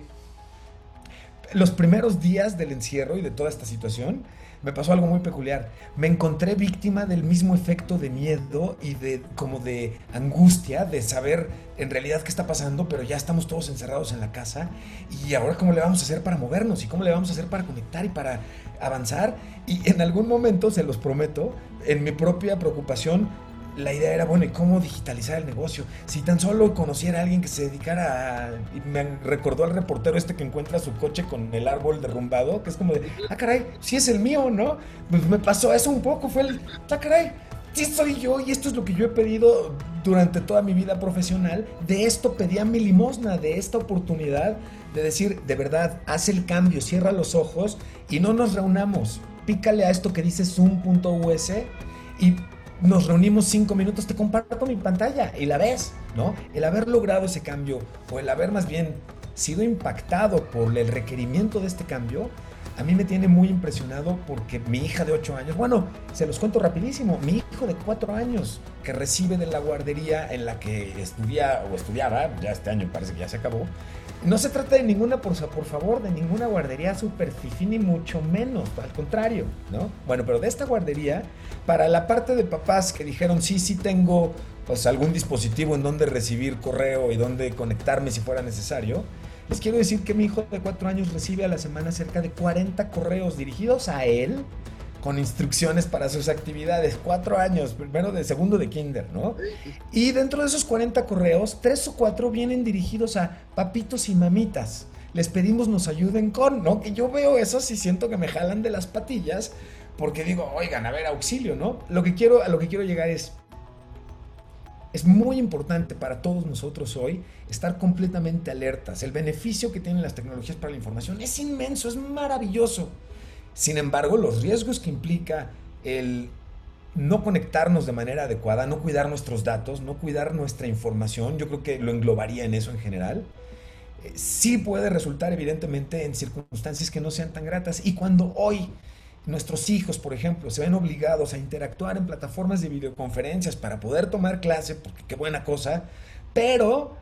los primeros días del encierro y de toda esta situación, me pasó algo muy peculiar. Me encontré víctima del mismo efecto de miedo y de como de angustia, de saber en realidad qué está pasando, pero ya estamos todos encerrados en la casa y ahora cómo le vamos a hacer para movernos y cómo le vamos a hacer para conectar y para avanzar. Y en algún momento, se los prometo, en mi propia preocupación la idea era, bueno, ¿y cómo digitalizar el negocio? Si tan solo conociera a alguien que se dedicara a... Y me recordó al reportero este que encuentra su coche con el árbol derrumbado, que es como de, ah, caray, si es el mío, ¿no? Pues me pasó eso un poco, fue el, ah, caray, sí soy yo y esto es lo que yo he pedido durante toda mi vida profesional. De esto pedía mi limosna, de esta oportunidad de decir, de verdad, haz el cambio, cierra los ojos y no nos reunamos. Pícale a esto que dice zoom.us y nos reunimos cinco minutos, te comparto mi pantalla y la ves, ¿no? El haber logrado ese cambio o el haber más bien sido impactado por el requerimiento de este cambio, a mí me tiene muy impresionado porque mi hija de 8 años, bueno, se los cuento rapidísimo, mi hijo de 4 años que recibe de la guardería en la que estudia o estudiaba, ya este año parece que ya se acabó, no se trata de ninguna, por, por favor, de ninguna guardería super fifi, ni mucho menos, al contrario, ¿no? Bueno, pero de esta guardería, para la parte de papás que dijeron, sí, sí tengo pues algún dispositivo en donde recibir correo y donde conectarme si fuera necesario, les quiero decir que mi hijo de cuatro años recibe a la semana cerca de 40 correos dirigidos a él con instrucciones para sus actividades. Cuatro años, primero de segundo de kinder, ¿no? Y dentro de esos 40 correos, tres o cuatro vienen dirigidos a papitos y mamitas. Les pedimos nos ayuden con, ¿no? Que yo veo eso y siento que me jalan de las patillas porque digo, oigan, a ver, auxilio, ¿no? Lo que quiero, a lo que quiero llegar es, es muy importante para todos nosotros hoy estar completamente alertas. El beneficio que tienen las tecnologías para la información es inmenso, es maravilloso. Sin embargo, los riesgos que implica el no conectarnos de manera adecuada, no cuidar nuestros datos, no cuidar nuestra información, yo creo que lo englobaría en eso en general, eh, sí puede resultar evidentemente en circunstancias que no sean tan gratas. Y cuando hoy nuestros hijos, por ejemplo, se ven obligados a interactuar en plataformas de videoconferencias para poder tomar clase, porque qué buena cosa, pero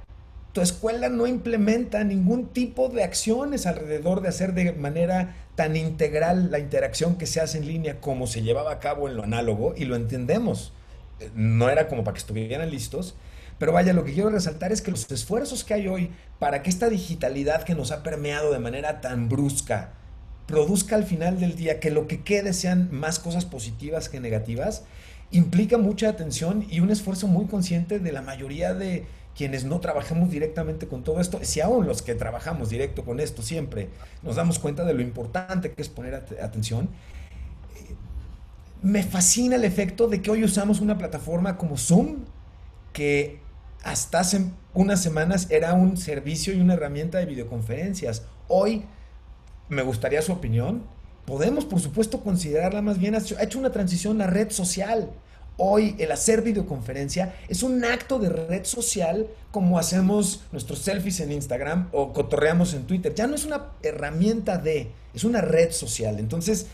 tu escuela no implementa ningún tipo de acciones alrededor de hacer de manera tan integral la interacción que se hace en línea como se llevaba a cabo en lo análogo y lo entendemos. No era como para que estuvieran listos, pero vaya, lo que quiero resaltar es que los esfuerzos que hay hoy para que esta digitalidad que nos ha permeado de manera tan brusca produzca al final del día que lo que quede sean más cosas positivas que negativas, implica mucha atención y un esfuerzo muy consciente de la mayoría de quienes no trabajamos directamente con todo esto, si aún los que trabajamos directo con esto siempre nos damos cuenta de lo importante que es poner atención, me fascina el efecto de que hoy usamos una plataforma como Zoom, que hasta hace unas semanas era un servicio y una herramienta de videoconferencias. Hoy, me gustaría su opinión, podemos por supuesto considerarla más bien, ha hecho una transición a red social Hoy el hacer videoconferencia es un acto de red social como hacemos nuestros selfies en Instagram o cotorreamos en Twitter. Ya no es una herramienta de, es una red social. Entonces,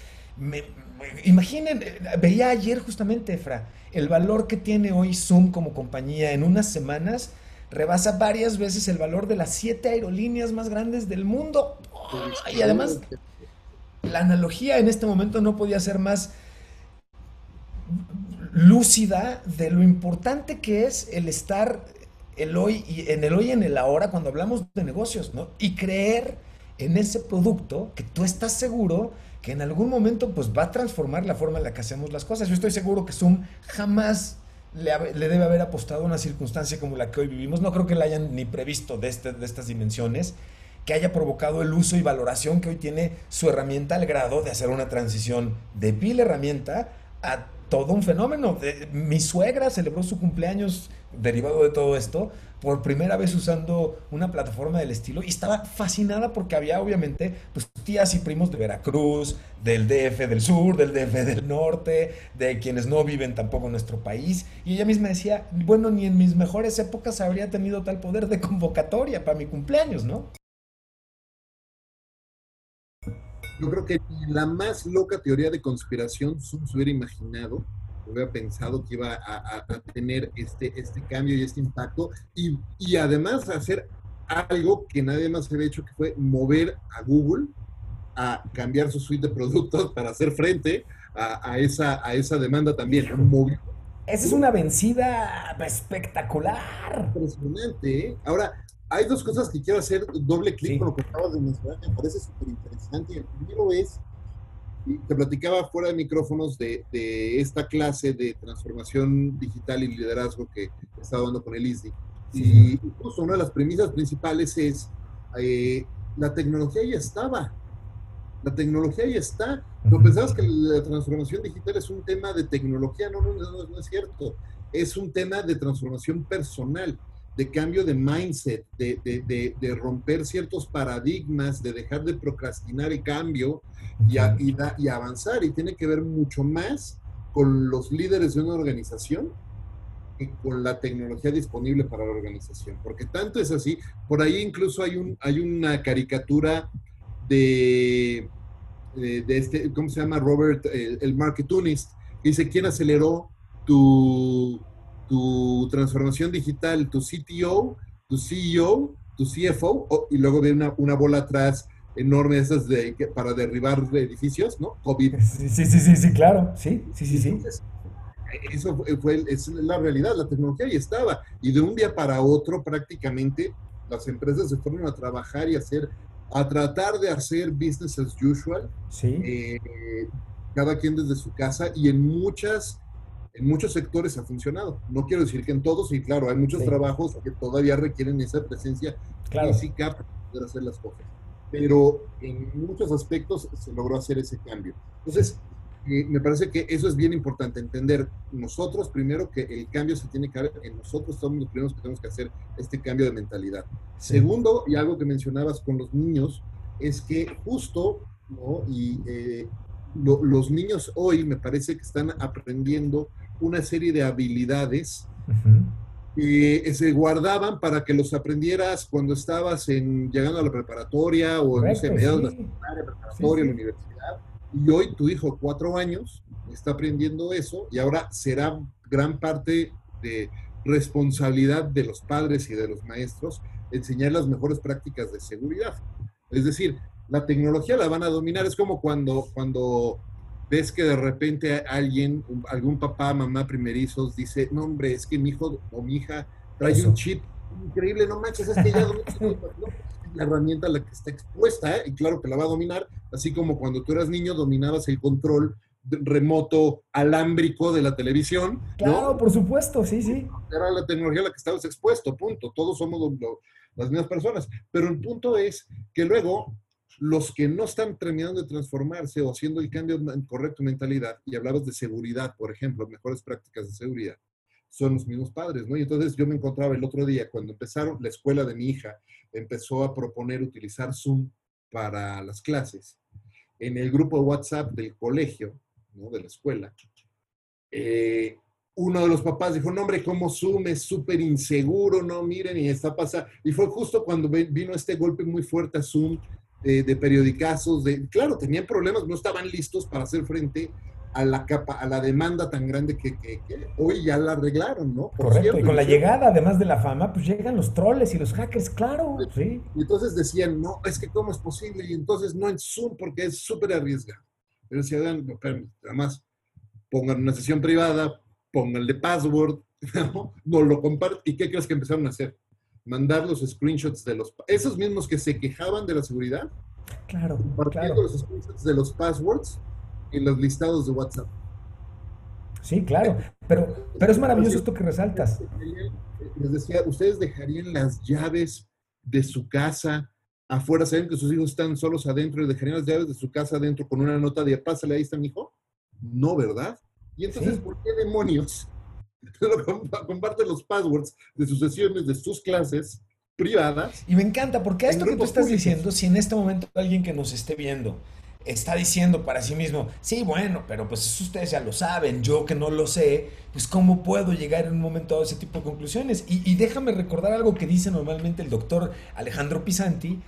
imaginen, veía ayer justamente, Efra, el valor que tiene hoy Zoom como compañía en unas semanas rebasa varias veces el valor de las siete aerolíneas más grandes del mundo. y además, la analogía en este momento no podía ser más lúcida de lo importante que es el estar el hoy y en el hoy y en el ahora cuando hablamos de negocios, ¿no? Y creer en ese producto que tú estás seguro que en algún momento pues va a transformar la forma en la que hacemos las cosas. Yo estoy seguro que Zoom jamás le, debe haber apostado a una circunstancia como la que hoy vivimos. No creo que la hayan ni previsto de, este, de estas dimensiones, que haya provocado el uso y valoración que hoy tiene su herramienta al grado de hacer una transición de vil herramienta a todo un fenómeno. Mi suegra celebró su cumpleaños derivado de todo esto por primera vez usando una plataforma del estilo y estaba fascinada porque había obviamente pues, tías y primos de Veracruz, del DF del sur, del DF del norte, de quienes no viven tampoco en nuestro país y ella misma decía, bueno, ni en mis mejores épocas habría tenido tal poder de convocatoria para mi cumpleaños, ¿no? Yo creo que la más loca teoría de conspiración se hubiera imaginado hubiera pensado que iba a, tener este, este cambio y este impacto y, y además hacer algo que nadie más había hecho, que fue mover a Google a cambiar su suite de productos para hacer frente a, esa, a esa demanda también. Esa es una vencida espectacular. Impresionante. ¿eh? Ahora, hay dos cosas que quiero hacer doble clic con lo que acabas de mencionar, me parece súper interesante. El primero es, te platicaba fuera de micrófonos de, de, esta clase de transformación digital y liderazgo que he estado dando con el ISDI. Y justo una de las premisas principales es, eh, la tecnología ya estaba, la tecnología ya está. No pensabas que la transformación digital es un tema de tecnología, no, no, no, es cierto. Es un tema de transformación personal, de cambio de mindset, de, de, de, romper ciertos paradigmas, de dejar de procrastinar el cambio y, y, y avanzar. Y tiene que ver mucho más con los líderes de una organización con la tecnología disponible para la organización. Porque tanto es así, por ahí incluso hay, un, hay una caricatura de, de, este, ¿cómo se llama? Robert, el, el marketunist, que dice, ¿quién aceleró tu, tu transformación digital? ¿Tu CTO, tu CEO, tu CFO? y luego viene una, una bola atrás enorme esas de, para derribar edificios, ¿no? COVID. Sí, sí, sí, sí, claro, sí, sí, sí, sí eso fue, es la realidad, la tecnología ya estaba. Y de un día para otro prácticamente las empresas se fueron a trabajar y a hacer, a tratar de hacer business as usual. Sí. Eh, cada quien desde su casa y en muchas en muchos sectores ha funcionado. No quiero decir que en todos, y claro, hay muchos trabajos que todavía requieren esa presencia física para poder hacer las cosas. Pero en muchos aspectos se logró hacer ese cambio. Entonces, me parece que eso es bien importante, entender nosotros primero que el cambio se tiene que hacer en nosotros, somos los primeros que tenemos que hacer este cambio de mentalidad. Segundo, y algo que mencionabas con los niños, es que justo, ¿no? Y eh, los niños hoy me parece que están aprendiendo una serie de habilidades que se guardaban para que los aprendieras cuando estabas en, llegando a la preparatoria o en no sé, mediados de la preparatoria, la universidad y hoy tu hijo, cuatro años, está aprendiendo eso y ahora será gran parte de responsabilidad de los padres y de los maestros enseñar las mejores prácticas de seguridad. Es decir, la tecnología la van a dominar. Es como cuando, cuando ves que de repente alguien, algún papá, mamá primerizos dice, no hombre, es que mi hijo o mi hija trae un chip increíble, no manches, es que ya la herramienta a la que está expuesta, ¿eh? y claro que la va a dominar, así como cuando tú eras niño dominabas el control remoto alámbrico de la televisión. Claro, por supuesto, sí, sí. Era la tecnología a la que estabas expuesto, punto. Todos somos las mismas personas. Pero el punto es que luego los que no están terminando de transformarse o haciendo el cambio correcto mentalidad, y hablabas de seguridad, por ejemplo, mejores prácticas de seguridad, son los mismos padres, ¿no? Y entonces yo me encontraba el otro día, cuando empezaron la escuela de mi hija, empezó a proponer utilizar Zoom para las clases. En el grupo de WhatsApp del colegio, ¿no? De la escuela, eh, uno de los papás dijo, no hombre, ¿cómo Zoom es súper inseguro? No, miren, y está pasando. Y fue justo cuando vino este golpe muy fuerte a Zoom de, de periodicazos, de, claro, tenían problemas, no estaban listos para hacer frente a la capa, a la demanda tan grande que, hoy ya la arreglaron, ¿no? Correcto, y con la llegada, además de la fama, pues llegan los troles y los hackers, claro, sí. Y entonces decían, no, es que cómo es posible, y entonces no en Zoom porque es súper arriesgado. Pero decían, no, además, pongan una sesión privada, pongan el de password, ¿no? no lo comparten, ¿y qué crees que empezaron a hacer? Mandar los screenshots de los, esos mismos que se quejaban de la seguridad, claro, compartiendo los screenshots de los passwords, en los listados de WhatsApp. Sí, claro, pero, pero es maravilloso esto que resaltas. Les decía, ¿ustedes dejarían las llaves de su casa afuera? ¿Saben que sus hijos están solos adentro y dejarían las llaves de su casa adentro con una nota de pásale, ahí está mi hijo? No, ¿verdad? Y entonces, ¿por qué demonios comparten los passwords de sus sesiones, de sus clases privadas? Y me encanta, porque esto que tú estás diciendo, si en este momento alguien que nos esté viendo está diciendo para sí mismo, sí, bueno, pero pues eso ustedes ya lo saben, yo que no lo sé, pues cómo puedo llegar en un momento a ese tipo de conclusiones. Y, déjame recordar algo que dice normalmente el doctor Alejandro Pisanti,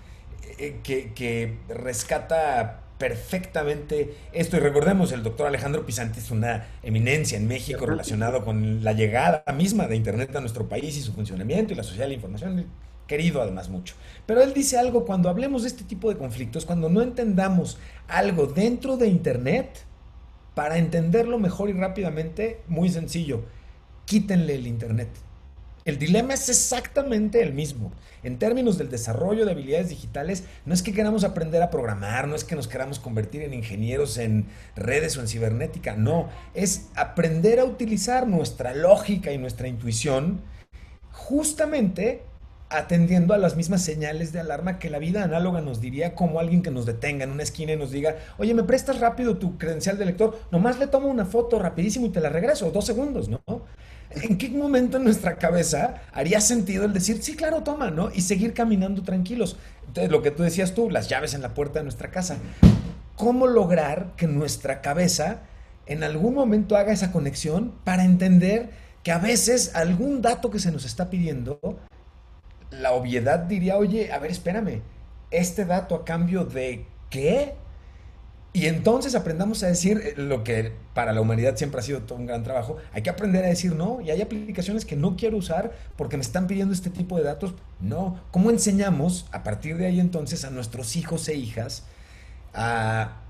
eh, que, que, rescata perfectamente esto. Y recordemos, el doctor Alejandro Pisanti es una eminencia en México relacionado con la llegada misma de Internet a nuestro país y su funcionamiento y la sociedad de la información. Querido además mucho. Pero él dice algo cuando hablemos de este tipo de conflictos, cuando no entendamos algo dentro de Internet, para entenderlo mejor y rápidamente, muy sencillo, quítenle el Internet. El dilema es exactamente el mismo. En términos del desarrollo de habilidades digitales, no es que queramos aprender a programar, no es que nos queramos convertir en ingenieros en redes o en cibernética, no, es aprender a utilizar nuestra lógica y nuestra intuición justamente atendiendo a las mismas señales de alarma que la vida análoga nos diría como alguien que nos detenga en una esquina y nos diga, oye, ¿me prestas rápido tu credencial de lector? Nomás le tomo una foto rapidísimo y te la regreso, dos segundos, ¿no? ¿En qué momento en nuestra cabeza haría sentido el decir, sí, claro, toma, ¿no? Y seguir caminando tranquilos. Entonces, lo que tú decías tú, las llaves en la puerta de nuestra casa. ¿Cómo lograr que nuestra cabeza en algún momento haga esa conexión para entender que a veces algún dato que se nos está pidiendo, la obviedad diría, oye, a ver, espérame, este dato a cambio de qué? Y entonces aprendamos a decir eh, lo que para la humanidad siempre ha sido todo un gran trabajo. Hay que aprender a decir no. Y hay aplicaciones que no quiero usar porque me están pidiendo este tipo de datos. No. ¿Cómo enseñamos a partir de ahí entonces a nuestros hijos e hijas a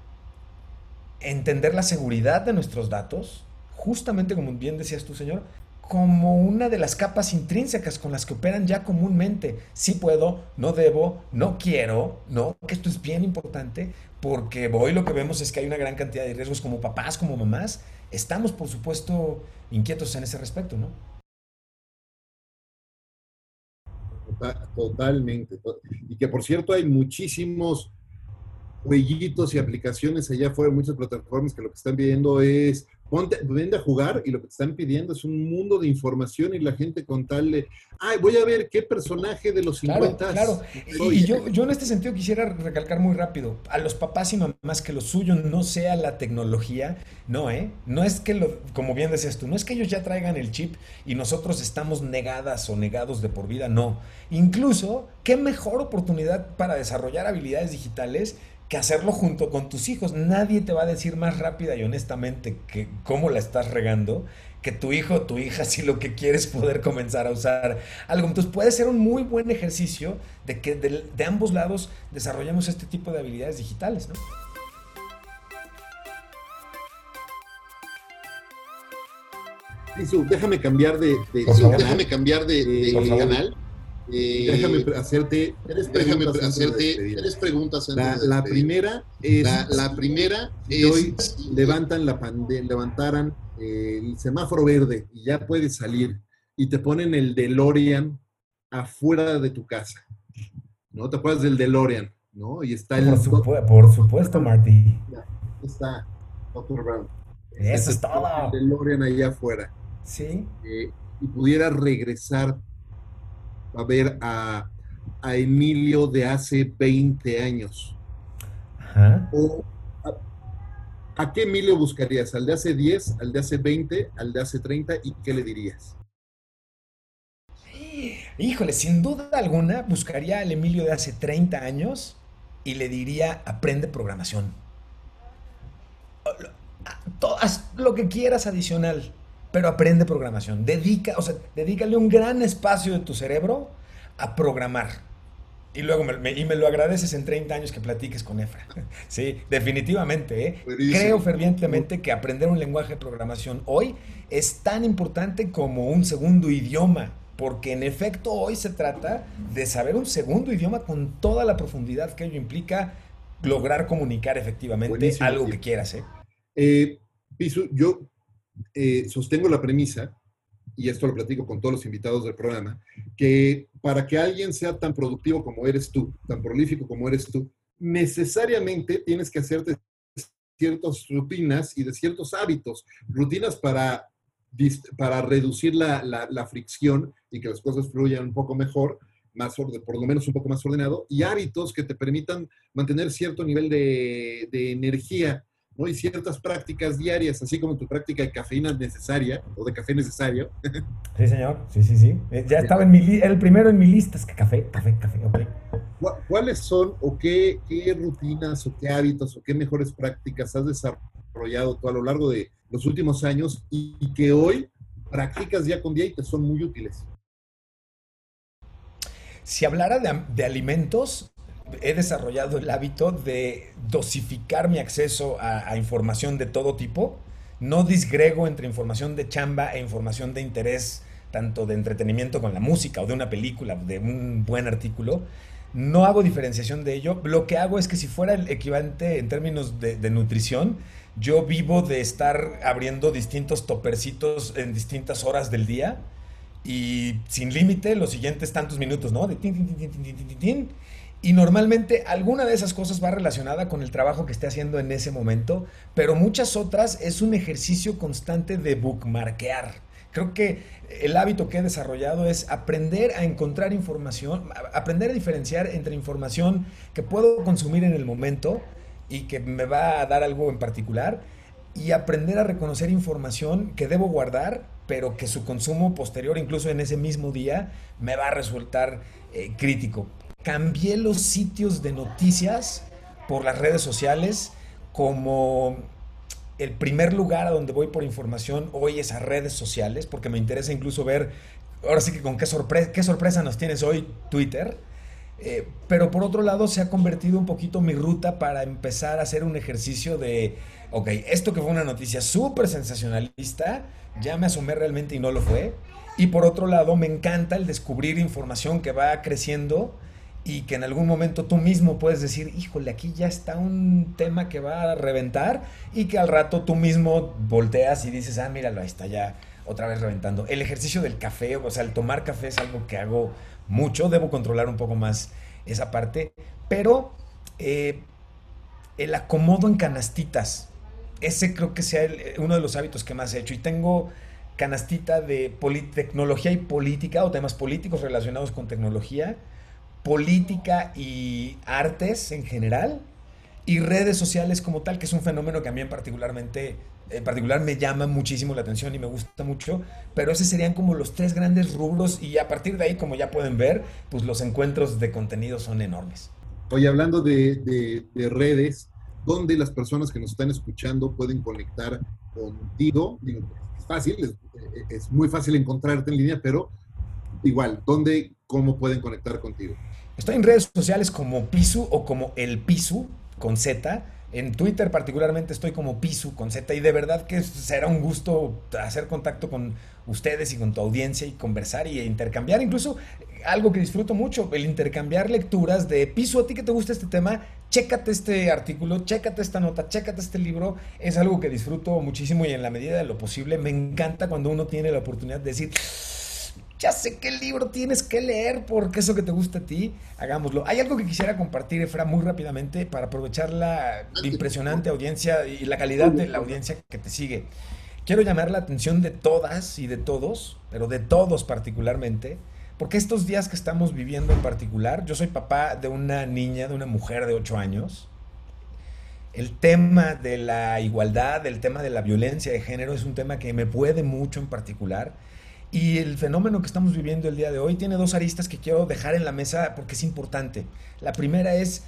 entender la seguridad de nuestros datos? Justamente como bien decías tú, señor, como una de las capas intrínsecas con las que operan ya comúnmente. Sí puedo, no debo, no quiero, ¿no? Que esto es bien importante porque hoy lo que vemos es que hay una gran cantidad de riesgos como papás, como mamás. Estamos, por supuesto, inquietos en ese respecto, ¿no? Totalmente. Y que, por cierto, hay muchísimos jueguitos y aplicaciones allá afuera, muchas plataformas que lo que están viendo es Ponte, vende a jugar y lo que te están pidiendo es un mundo de información y la gente con tal de, ay, voy a ver qué personaje de los 50. Claro, claro. Y, yo, yo en este sentido quisiera recalcar muy rápido, a los papás y mamás que lo suyo no sea la tecnología, no, ¿eh? No es que, lo, como bien decías tú, no es que ellos ya traigan el chip y nosotros estamos negadas o negados de por vida, no. Incluso, qué mejor oportunidad para desarrollar habilidades digitales que hacerlo junto con tus hijos. Nadie te va a decir más rápida y honestamente que cómo la estás regando que tu hijo o tu hija si lo que quieres poder comenzar a usar algo. Entonces puede ser un muy buen ejercicio de que de, ambos lados desarrollemos este tipo de habilidades digitales, ¿no? déjame cambiar de, déjame cambiar de, canal déjame hacerte tres preguntas. hacerte tres preguntas la, primera es. La, primera es. Hoy levantan la levantaran eh, el semáforo verde y ya puedes salir y te ponen el DeLorean afuera de tu casa. ¿No? ¿Te acuerdas del DeLorean? ¿No? Y está el. Por, supuesto, Marty. Está Dr. Brown. Eso es todo. El DeLorean allá afuera. Sí. Eh, y pudiera regresar a ver a, Emilio de hace 20 años? O, a, qué Emilio buscarías? ¿Al de hace 10, al de hace 20, al de hace 30? ¿Y qué le dirías? Híjole, sin duda alguna buscaría al Emilio de hace 30 años y le diría, aprende programación. Haz lo que quieras adicional pero aprende programación. Dedica, o sea, dedícale un gran espacio de tu cerebro a programar. Y luego me, y me lo agradeces en 30 años que platiques con Efra. Sí, definitivamente. ¿eh? Creo fervientemente que aprender un lenguaje de programación hoy es tan importante como un segundo idioma. Porque en efecto hoy se trata de saber un segundo idioma con toda la profundidad que ello implica lograr comunicar efectivamente algo que quieras. ¿eh? Eh, yo eh, sostengo la premisa, y esto lo platico con todos los invitados del programa, que para que alguien sea tan productivo como eres tú, tan prolífico como eres tú, necesariamente tienes que hacerte ciertas rutinas y de ciertos hábitos, rutinas para, para reducir la, la, fricción y que las cosas fluyan un poco mejor, más por lo menos un poco más ordenado, y hábitos que te permitan mantener cierto nivel de, de energía y ciertas prácticas diarias, así como tu práctica de cafeína necesaria o de café necesario. Sí, señor, sí, sí, sí. Eh, ya estaba en mi el primero en mi lista, es que café, café, café, ok. ¿Cuáles son o qué, qué, rutinas o qué hábitos o qué mejores prácticas has desarrollado tú a lo largo de los últimos años y, que hoy practicas día con día y te son muy útiles? Si hablara de, de alimentos, he desarrollado el hábito de dosificar mi acceso a, información de todo tipo. No disgrego entre información de chamba e información de interés, tanto de entretenimiento con la música o de una película, de un buen artículo. No hago diferenciación de ello. Lo que hago es que si fuera el equivalente en términos de, de nutrición, yo vivo de estar abriendo distintos topercitos en distintas horas del día y sin límite los siguientes tantos minutos, ¿no? De tin, tin, tin, tin, tin, tin, tin, y normalmente alguna de esas cosas va relacionada con el trabajo que esté haciendo en ese momento, pero muchas otras es un ejercicio constante de bookmarkear. Creo que el hábito que he desarrollado es aprender a encontrar información, aprender a diferenciar entre información que puedo consumir en el momento y que me va a dar algo en particular y aprender a reconocer información que debo guardar, pero que su consumo posterior, incluso en ese mismo día, me va a resultar eh, crítico cambié los sitios de noticias por las redes sociales como el primer lugar a donde voy por información hoy es a redes sociales, porque me interesa incluso ver, ahora sí que con qué, sorpresa, qué sorpresa nos tienes hoy Twitter. Eh, pero por otro lado se ha convertido un poquito mi ruta para empezar a hacer un ejercicio de, ok, esto que fue una noticia súper sensacionalista, ya me asomé realmente y no lo fue. Y por otro lado me encanta el descubrir información que va creciendo y que en algún momento tú mismo puedes decir, híjole, aquí ya está un tema que va a reventar y que al rato tú mismo volteas y dices, ah, míralo, ahí está ya otra vez reventando. El ejercicio del café, o sea, el tomar café es algo que hago mucho, debo controlar un poco más esa parte, pero eh, el acomodo en canastitas, ese creo que sea uno de los hábitos que más he hecho y tengo canastita de tecnología y política o temas políticos relacionados con tecnología política y artes en general y redes sociales como tal, que es un fenómeno que a mí en particularmente en particular me llama muchísimo la atención y me gusta mucho, pero esos serían como los tres grandes rubros y a partir de ahí, como ya pueden ver, pues los encuentros de contenido son enormes. Oye, hablando de, de, redes, ¿dónde las personas que nos están escuchando pueden conectar contigo? es fácil, es, es muy fácil encontrarte en línea, pero igual, ¿dónde, cómo pueden conectar contigo? Estoy en redes sociales como Pisu o como El Pisu con Z. En Twitter particularmente estoy como Pisu con Z y de verdad que será un gusto hacer contacto con ustedes y con tu audiencia y conversar y intercambiar. Incluso algo que disfruto mucho, el intercambiar lecturas de Pisu, a ti que te gusta este tema, chécate este artículo, chécate esta nota, chécate este libro. Es algo que disfruto muchísimo y en la medida de lo posible me encanta cuando uno tiene la oportunidad de decir ya sé qué libro tienes que leer porque eso que te gusta a ti, hagámoslo. Hay algo que quisiera compartir, Efra, muy rápidamente para aprovechar la impresionante audiencia y la calidad de la audiencia que te sigue. Quiero llamar la atención de todas y de todos, pero de todos particularmente, porque estos días que estamos viviendo en particular, yo soy papá de una niña, de una mujer de 8 años. El tema de la igualdad, el tema de la violencia de género es un tema que me puede mucho en particular y el fenómeno que estamos viviendo el día de hoy tiene dos aristas que quiero dejar en la mesa porque es importante. La primera es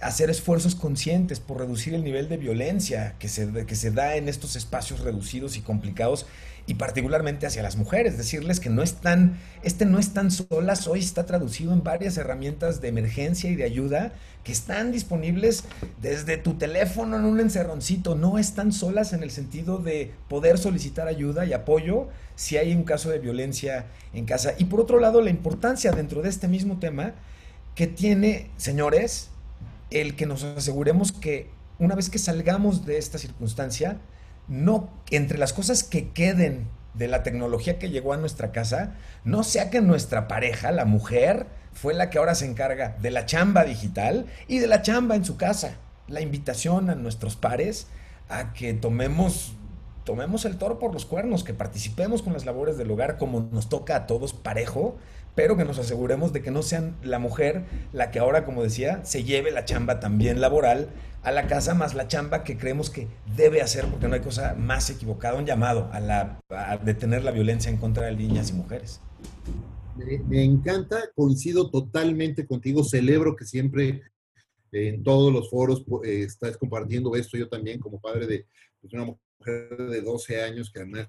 hacer esfuerzos conscientes por reducir el nivel de violencia que se, que se da en estos espacios reducidos y complicados y particularmente hacia las mujeres, decirles que no están, este no están solas, hoy está traducido en varias herramientas de emergencia y de ayuda que están disponibles desde tu teléfono en un encerroncito, no están solas en el sentido de poder solicitar ayuda y apoyo si hay un caso de violencia en casa. Y por otro lado, la importancia dentro de este mismo tema que tiene, señores, el que nos aseguremos que una vez que salgamos de esta circunstancia, no, entre las cosas que queden de la tecnología que llegó a nuestra casa, no sea que nuestra pareja, la mujer, fue la que ahora se encarga de la chamba digital y de la chamba en su casa. La invitación a nuestros pares a que tomemos tomemos el toro por los cuernos, que participemos con las labores del hogar como nos toca a todos parejo, pero que nos aseguremos de que no sean la mujer la que ahora, como decía, se lleve la chamba también laboral a la casa, más la chamba que creemos que debe hacer, porque no hay cosa más equivocada, un llamado a, la, detener la violencia en contra de niñas y mujeres. Me, encanta, coincido totalmente contigo, celebro que siempre en todos los foros eh, estás compartiendo esto, yo también como padre de pues, una mujer de 12 años que además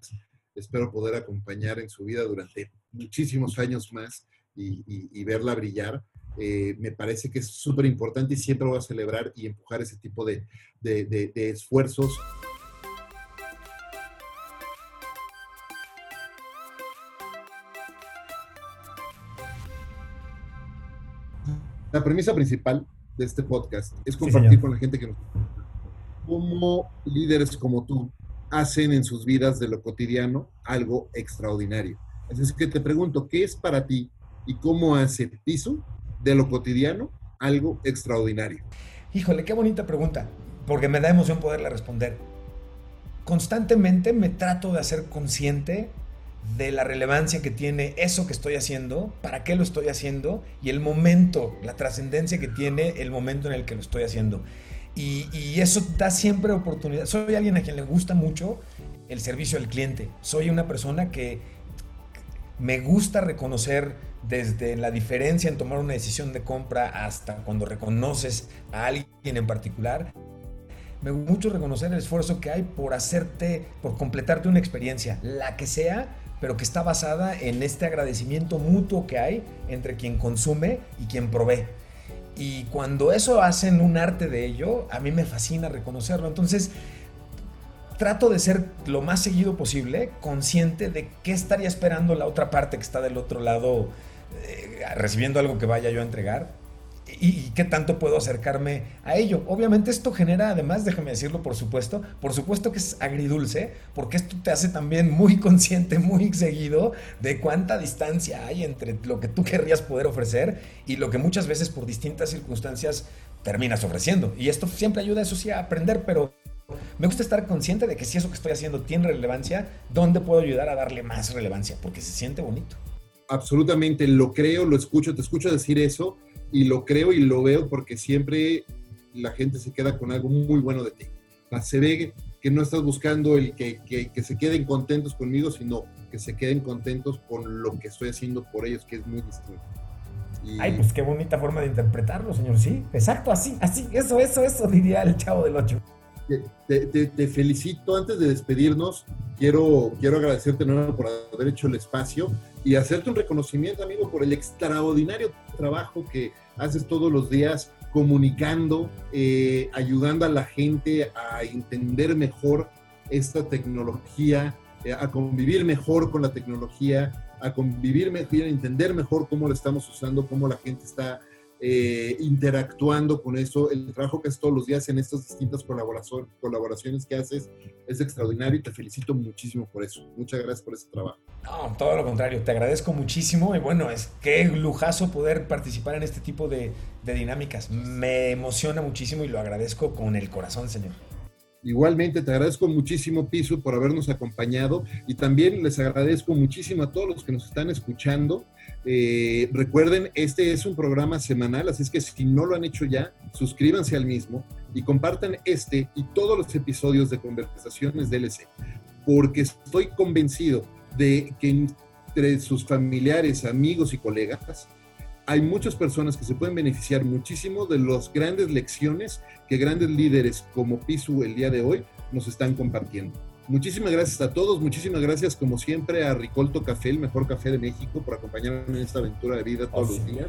espero poder acompañar en su vida durante muchísimos años más y, verla brillar. Eh, me parece que es súper importante y siempre voy a celebrar y empujar ese tipo de, de esfuerzos. La premisa principal de este podcast es compartir con la gente que nos cómo líderes como tú hacen en sus vidas de lo cotidiano algo extraordinario. Así es que te pregunto, ¿qué es para ti y cómo hace Piso de lo cotidiano algo extraordinario? Híjole, qué bonita pregunta, porque me da emoción poderla responder. Constantemente me trato de hacer consciente de la relevancia que tiene eso que estoy haciendo, para qué lo estoy haciendo y el momento, la trascendencia que tiene el momento en el que lo estoy haciendo. Y, eso da siempre oportunidad. Soy alguien a quien le gusta mucho el servicio al cliente. Soy una persona que me gusta reconocer desde la diferencia en tomar una decisión de compra hasta cuando reconoces a alguien en particular. Me gusta mucho reconocer el esfuerzo que hay por hacerte, por completarte una experiencia, la que sea, pero que está basada en este agradecimiento mutuo que hay entre quien consume y quien provee. Y cuando eso hacen un arte de ello, a mí me fascina reconocerlo. Entonces, trato de ser lo más seguido posible, consciente de qué estaría esperando la otra parte que está del otro lado, eh, recibiendo algo que vaya yo a entregar y, qué tanto puedo acercarme a ello. Obviamente esto genera, además, déjame decirlo, por supuesto, por supuesto que es agridulce, porque esto te hace también muy consciente, muy seguido de cuánta distancia hay entre lo que tú querrías poder ofrecer y lo que muchas veces por distintas circunstancias terminas ofreciendo. Y esto siempre ayuda, eso sí, a aprender, pero me gusta estar consciente de que si eso que estoy haciendo tiene relevancia, ¿dónde puedo ayudar a darle más relevancia? Porque se siente bonito. Absolutamente, lo creo, lo escucho, te escucho decir eso y lo creo y lo veo porque siempre la gente se queda con algo muy bueno de ti. se ve que no estás buscando el que, que, se queden contentos conmigo, sino que se queden contentos con lo que estoy haciendo por ellos, que es muy distinto. Ay, pues qué bonita forma de interpretarlo, señor. Sí, exacto, así, así, eso, eso, eso diría el chavo del 8. Te, felicito. Antes de despedirnos, quiero, quiero agradecerte nuevo por haber hecho el espacio y hacerte un reconocimiento, amigo, por el extraordinario trabajo que haces todos los días comunicando, eh, ayudando a la gente a entender mejor esta tecnología, eh, a convivir mejor con la tecnología, a convivir mejor, a entender mejor cómo la estamos usando, cómo la gente está eh, interactuando con eso. El trabajo que haces todos los días en estas distintas colaboraciones que haces es extraordinario y te felicito muchísimo por eso. Muchas gracias por ese trabajo. No, todo lo contrario, te agradezco muchísimo y bueno, es que lujazo poder participar en este tipo de, de dinámicas. Me emociona muchísimo y lo agradezco con el corazón, señor. Igualmente, te agradezco muchísimo, Piso, por habernos acompañado y también les agradezco muchísimo a todos los que nos están escuchando. Eh, recuerden, este es un programa semanal, así es que si no lo han hecho ya, suscríbanse al mismo y compartan este y todos los episodios de Conversaciones DLC, porque estoy convencido de que entre sus familiares, amigos y colegas, hay muchas personas que se pueden beneficiar muchísimo de las grandes lecciones que grandes líderes como Pisu el día de hoy nos están compartiendo. Muchísimas gracias a todos, muchísimas gracias como siempre a Ricolto Café, el mejor café de México, por acompañarme en esta aventura de vida todos los días.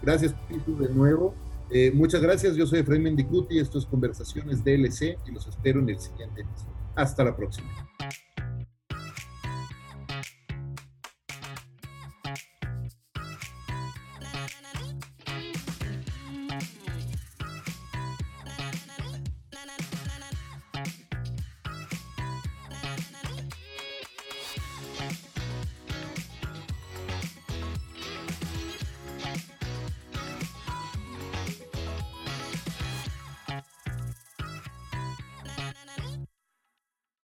Gracias Pisu de nuevo. Eh, muchas gracias, yo soy Efraín Mendicuti, esto es Conversaciones DLC y los espero en el siguiente episodio. Hasta la próxima.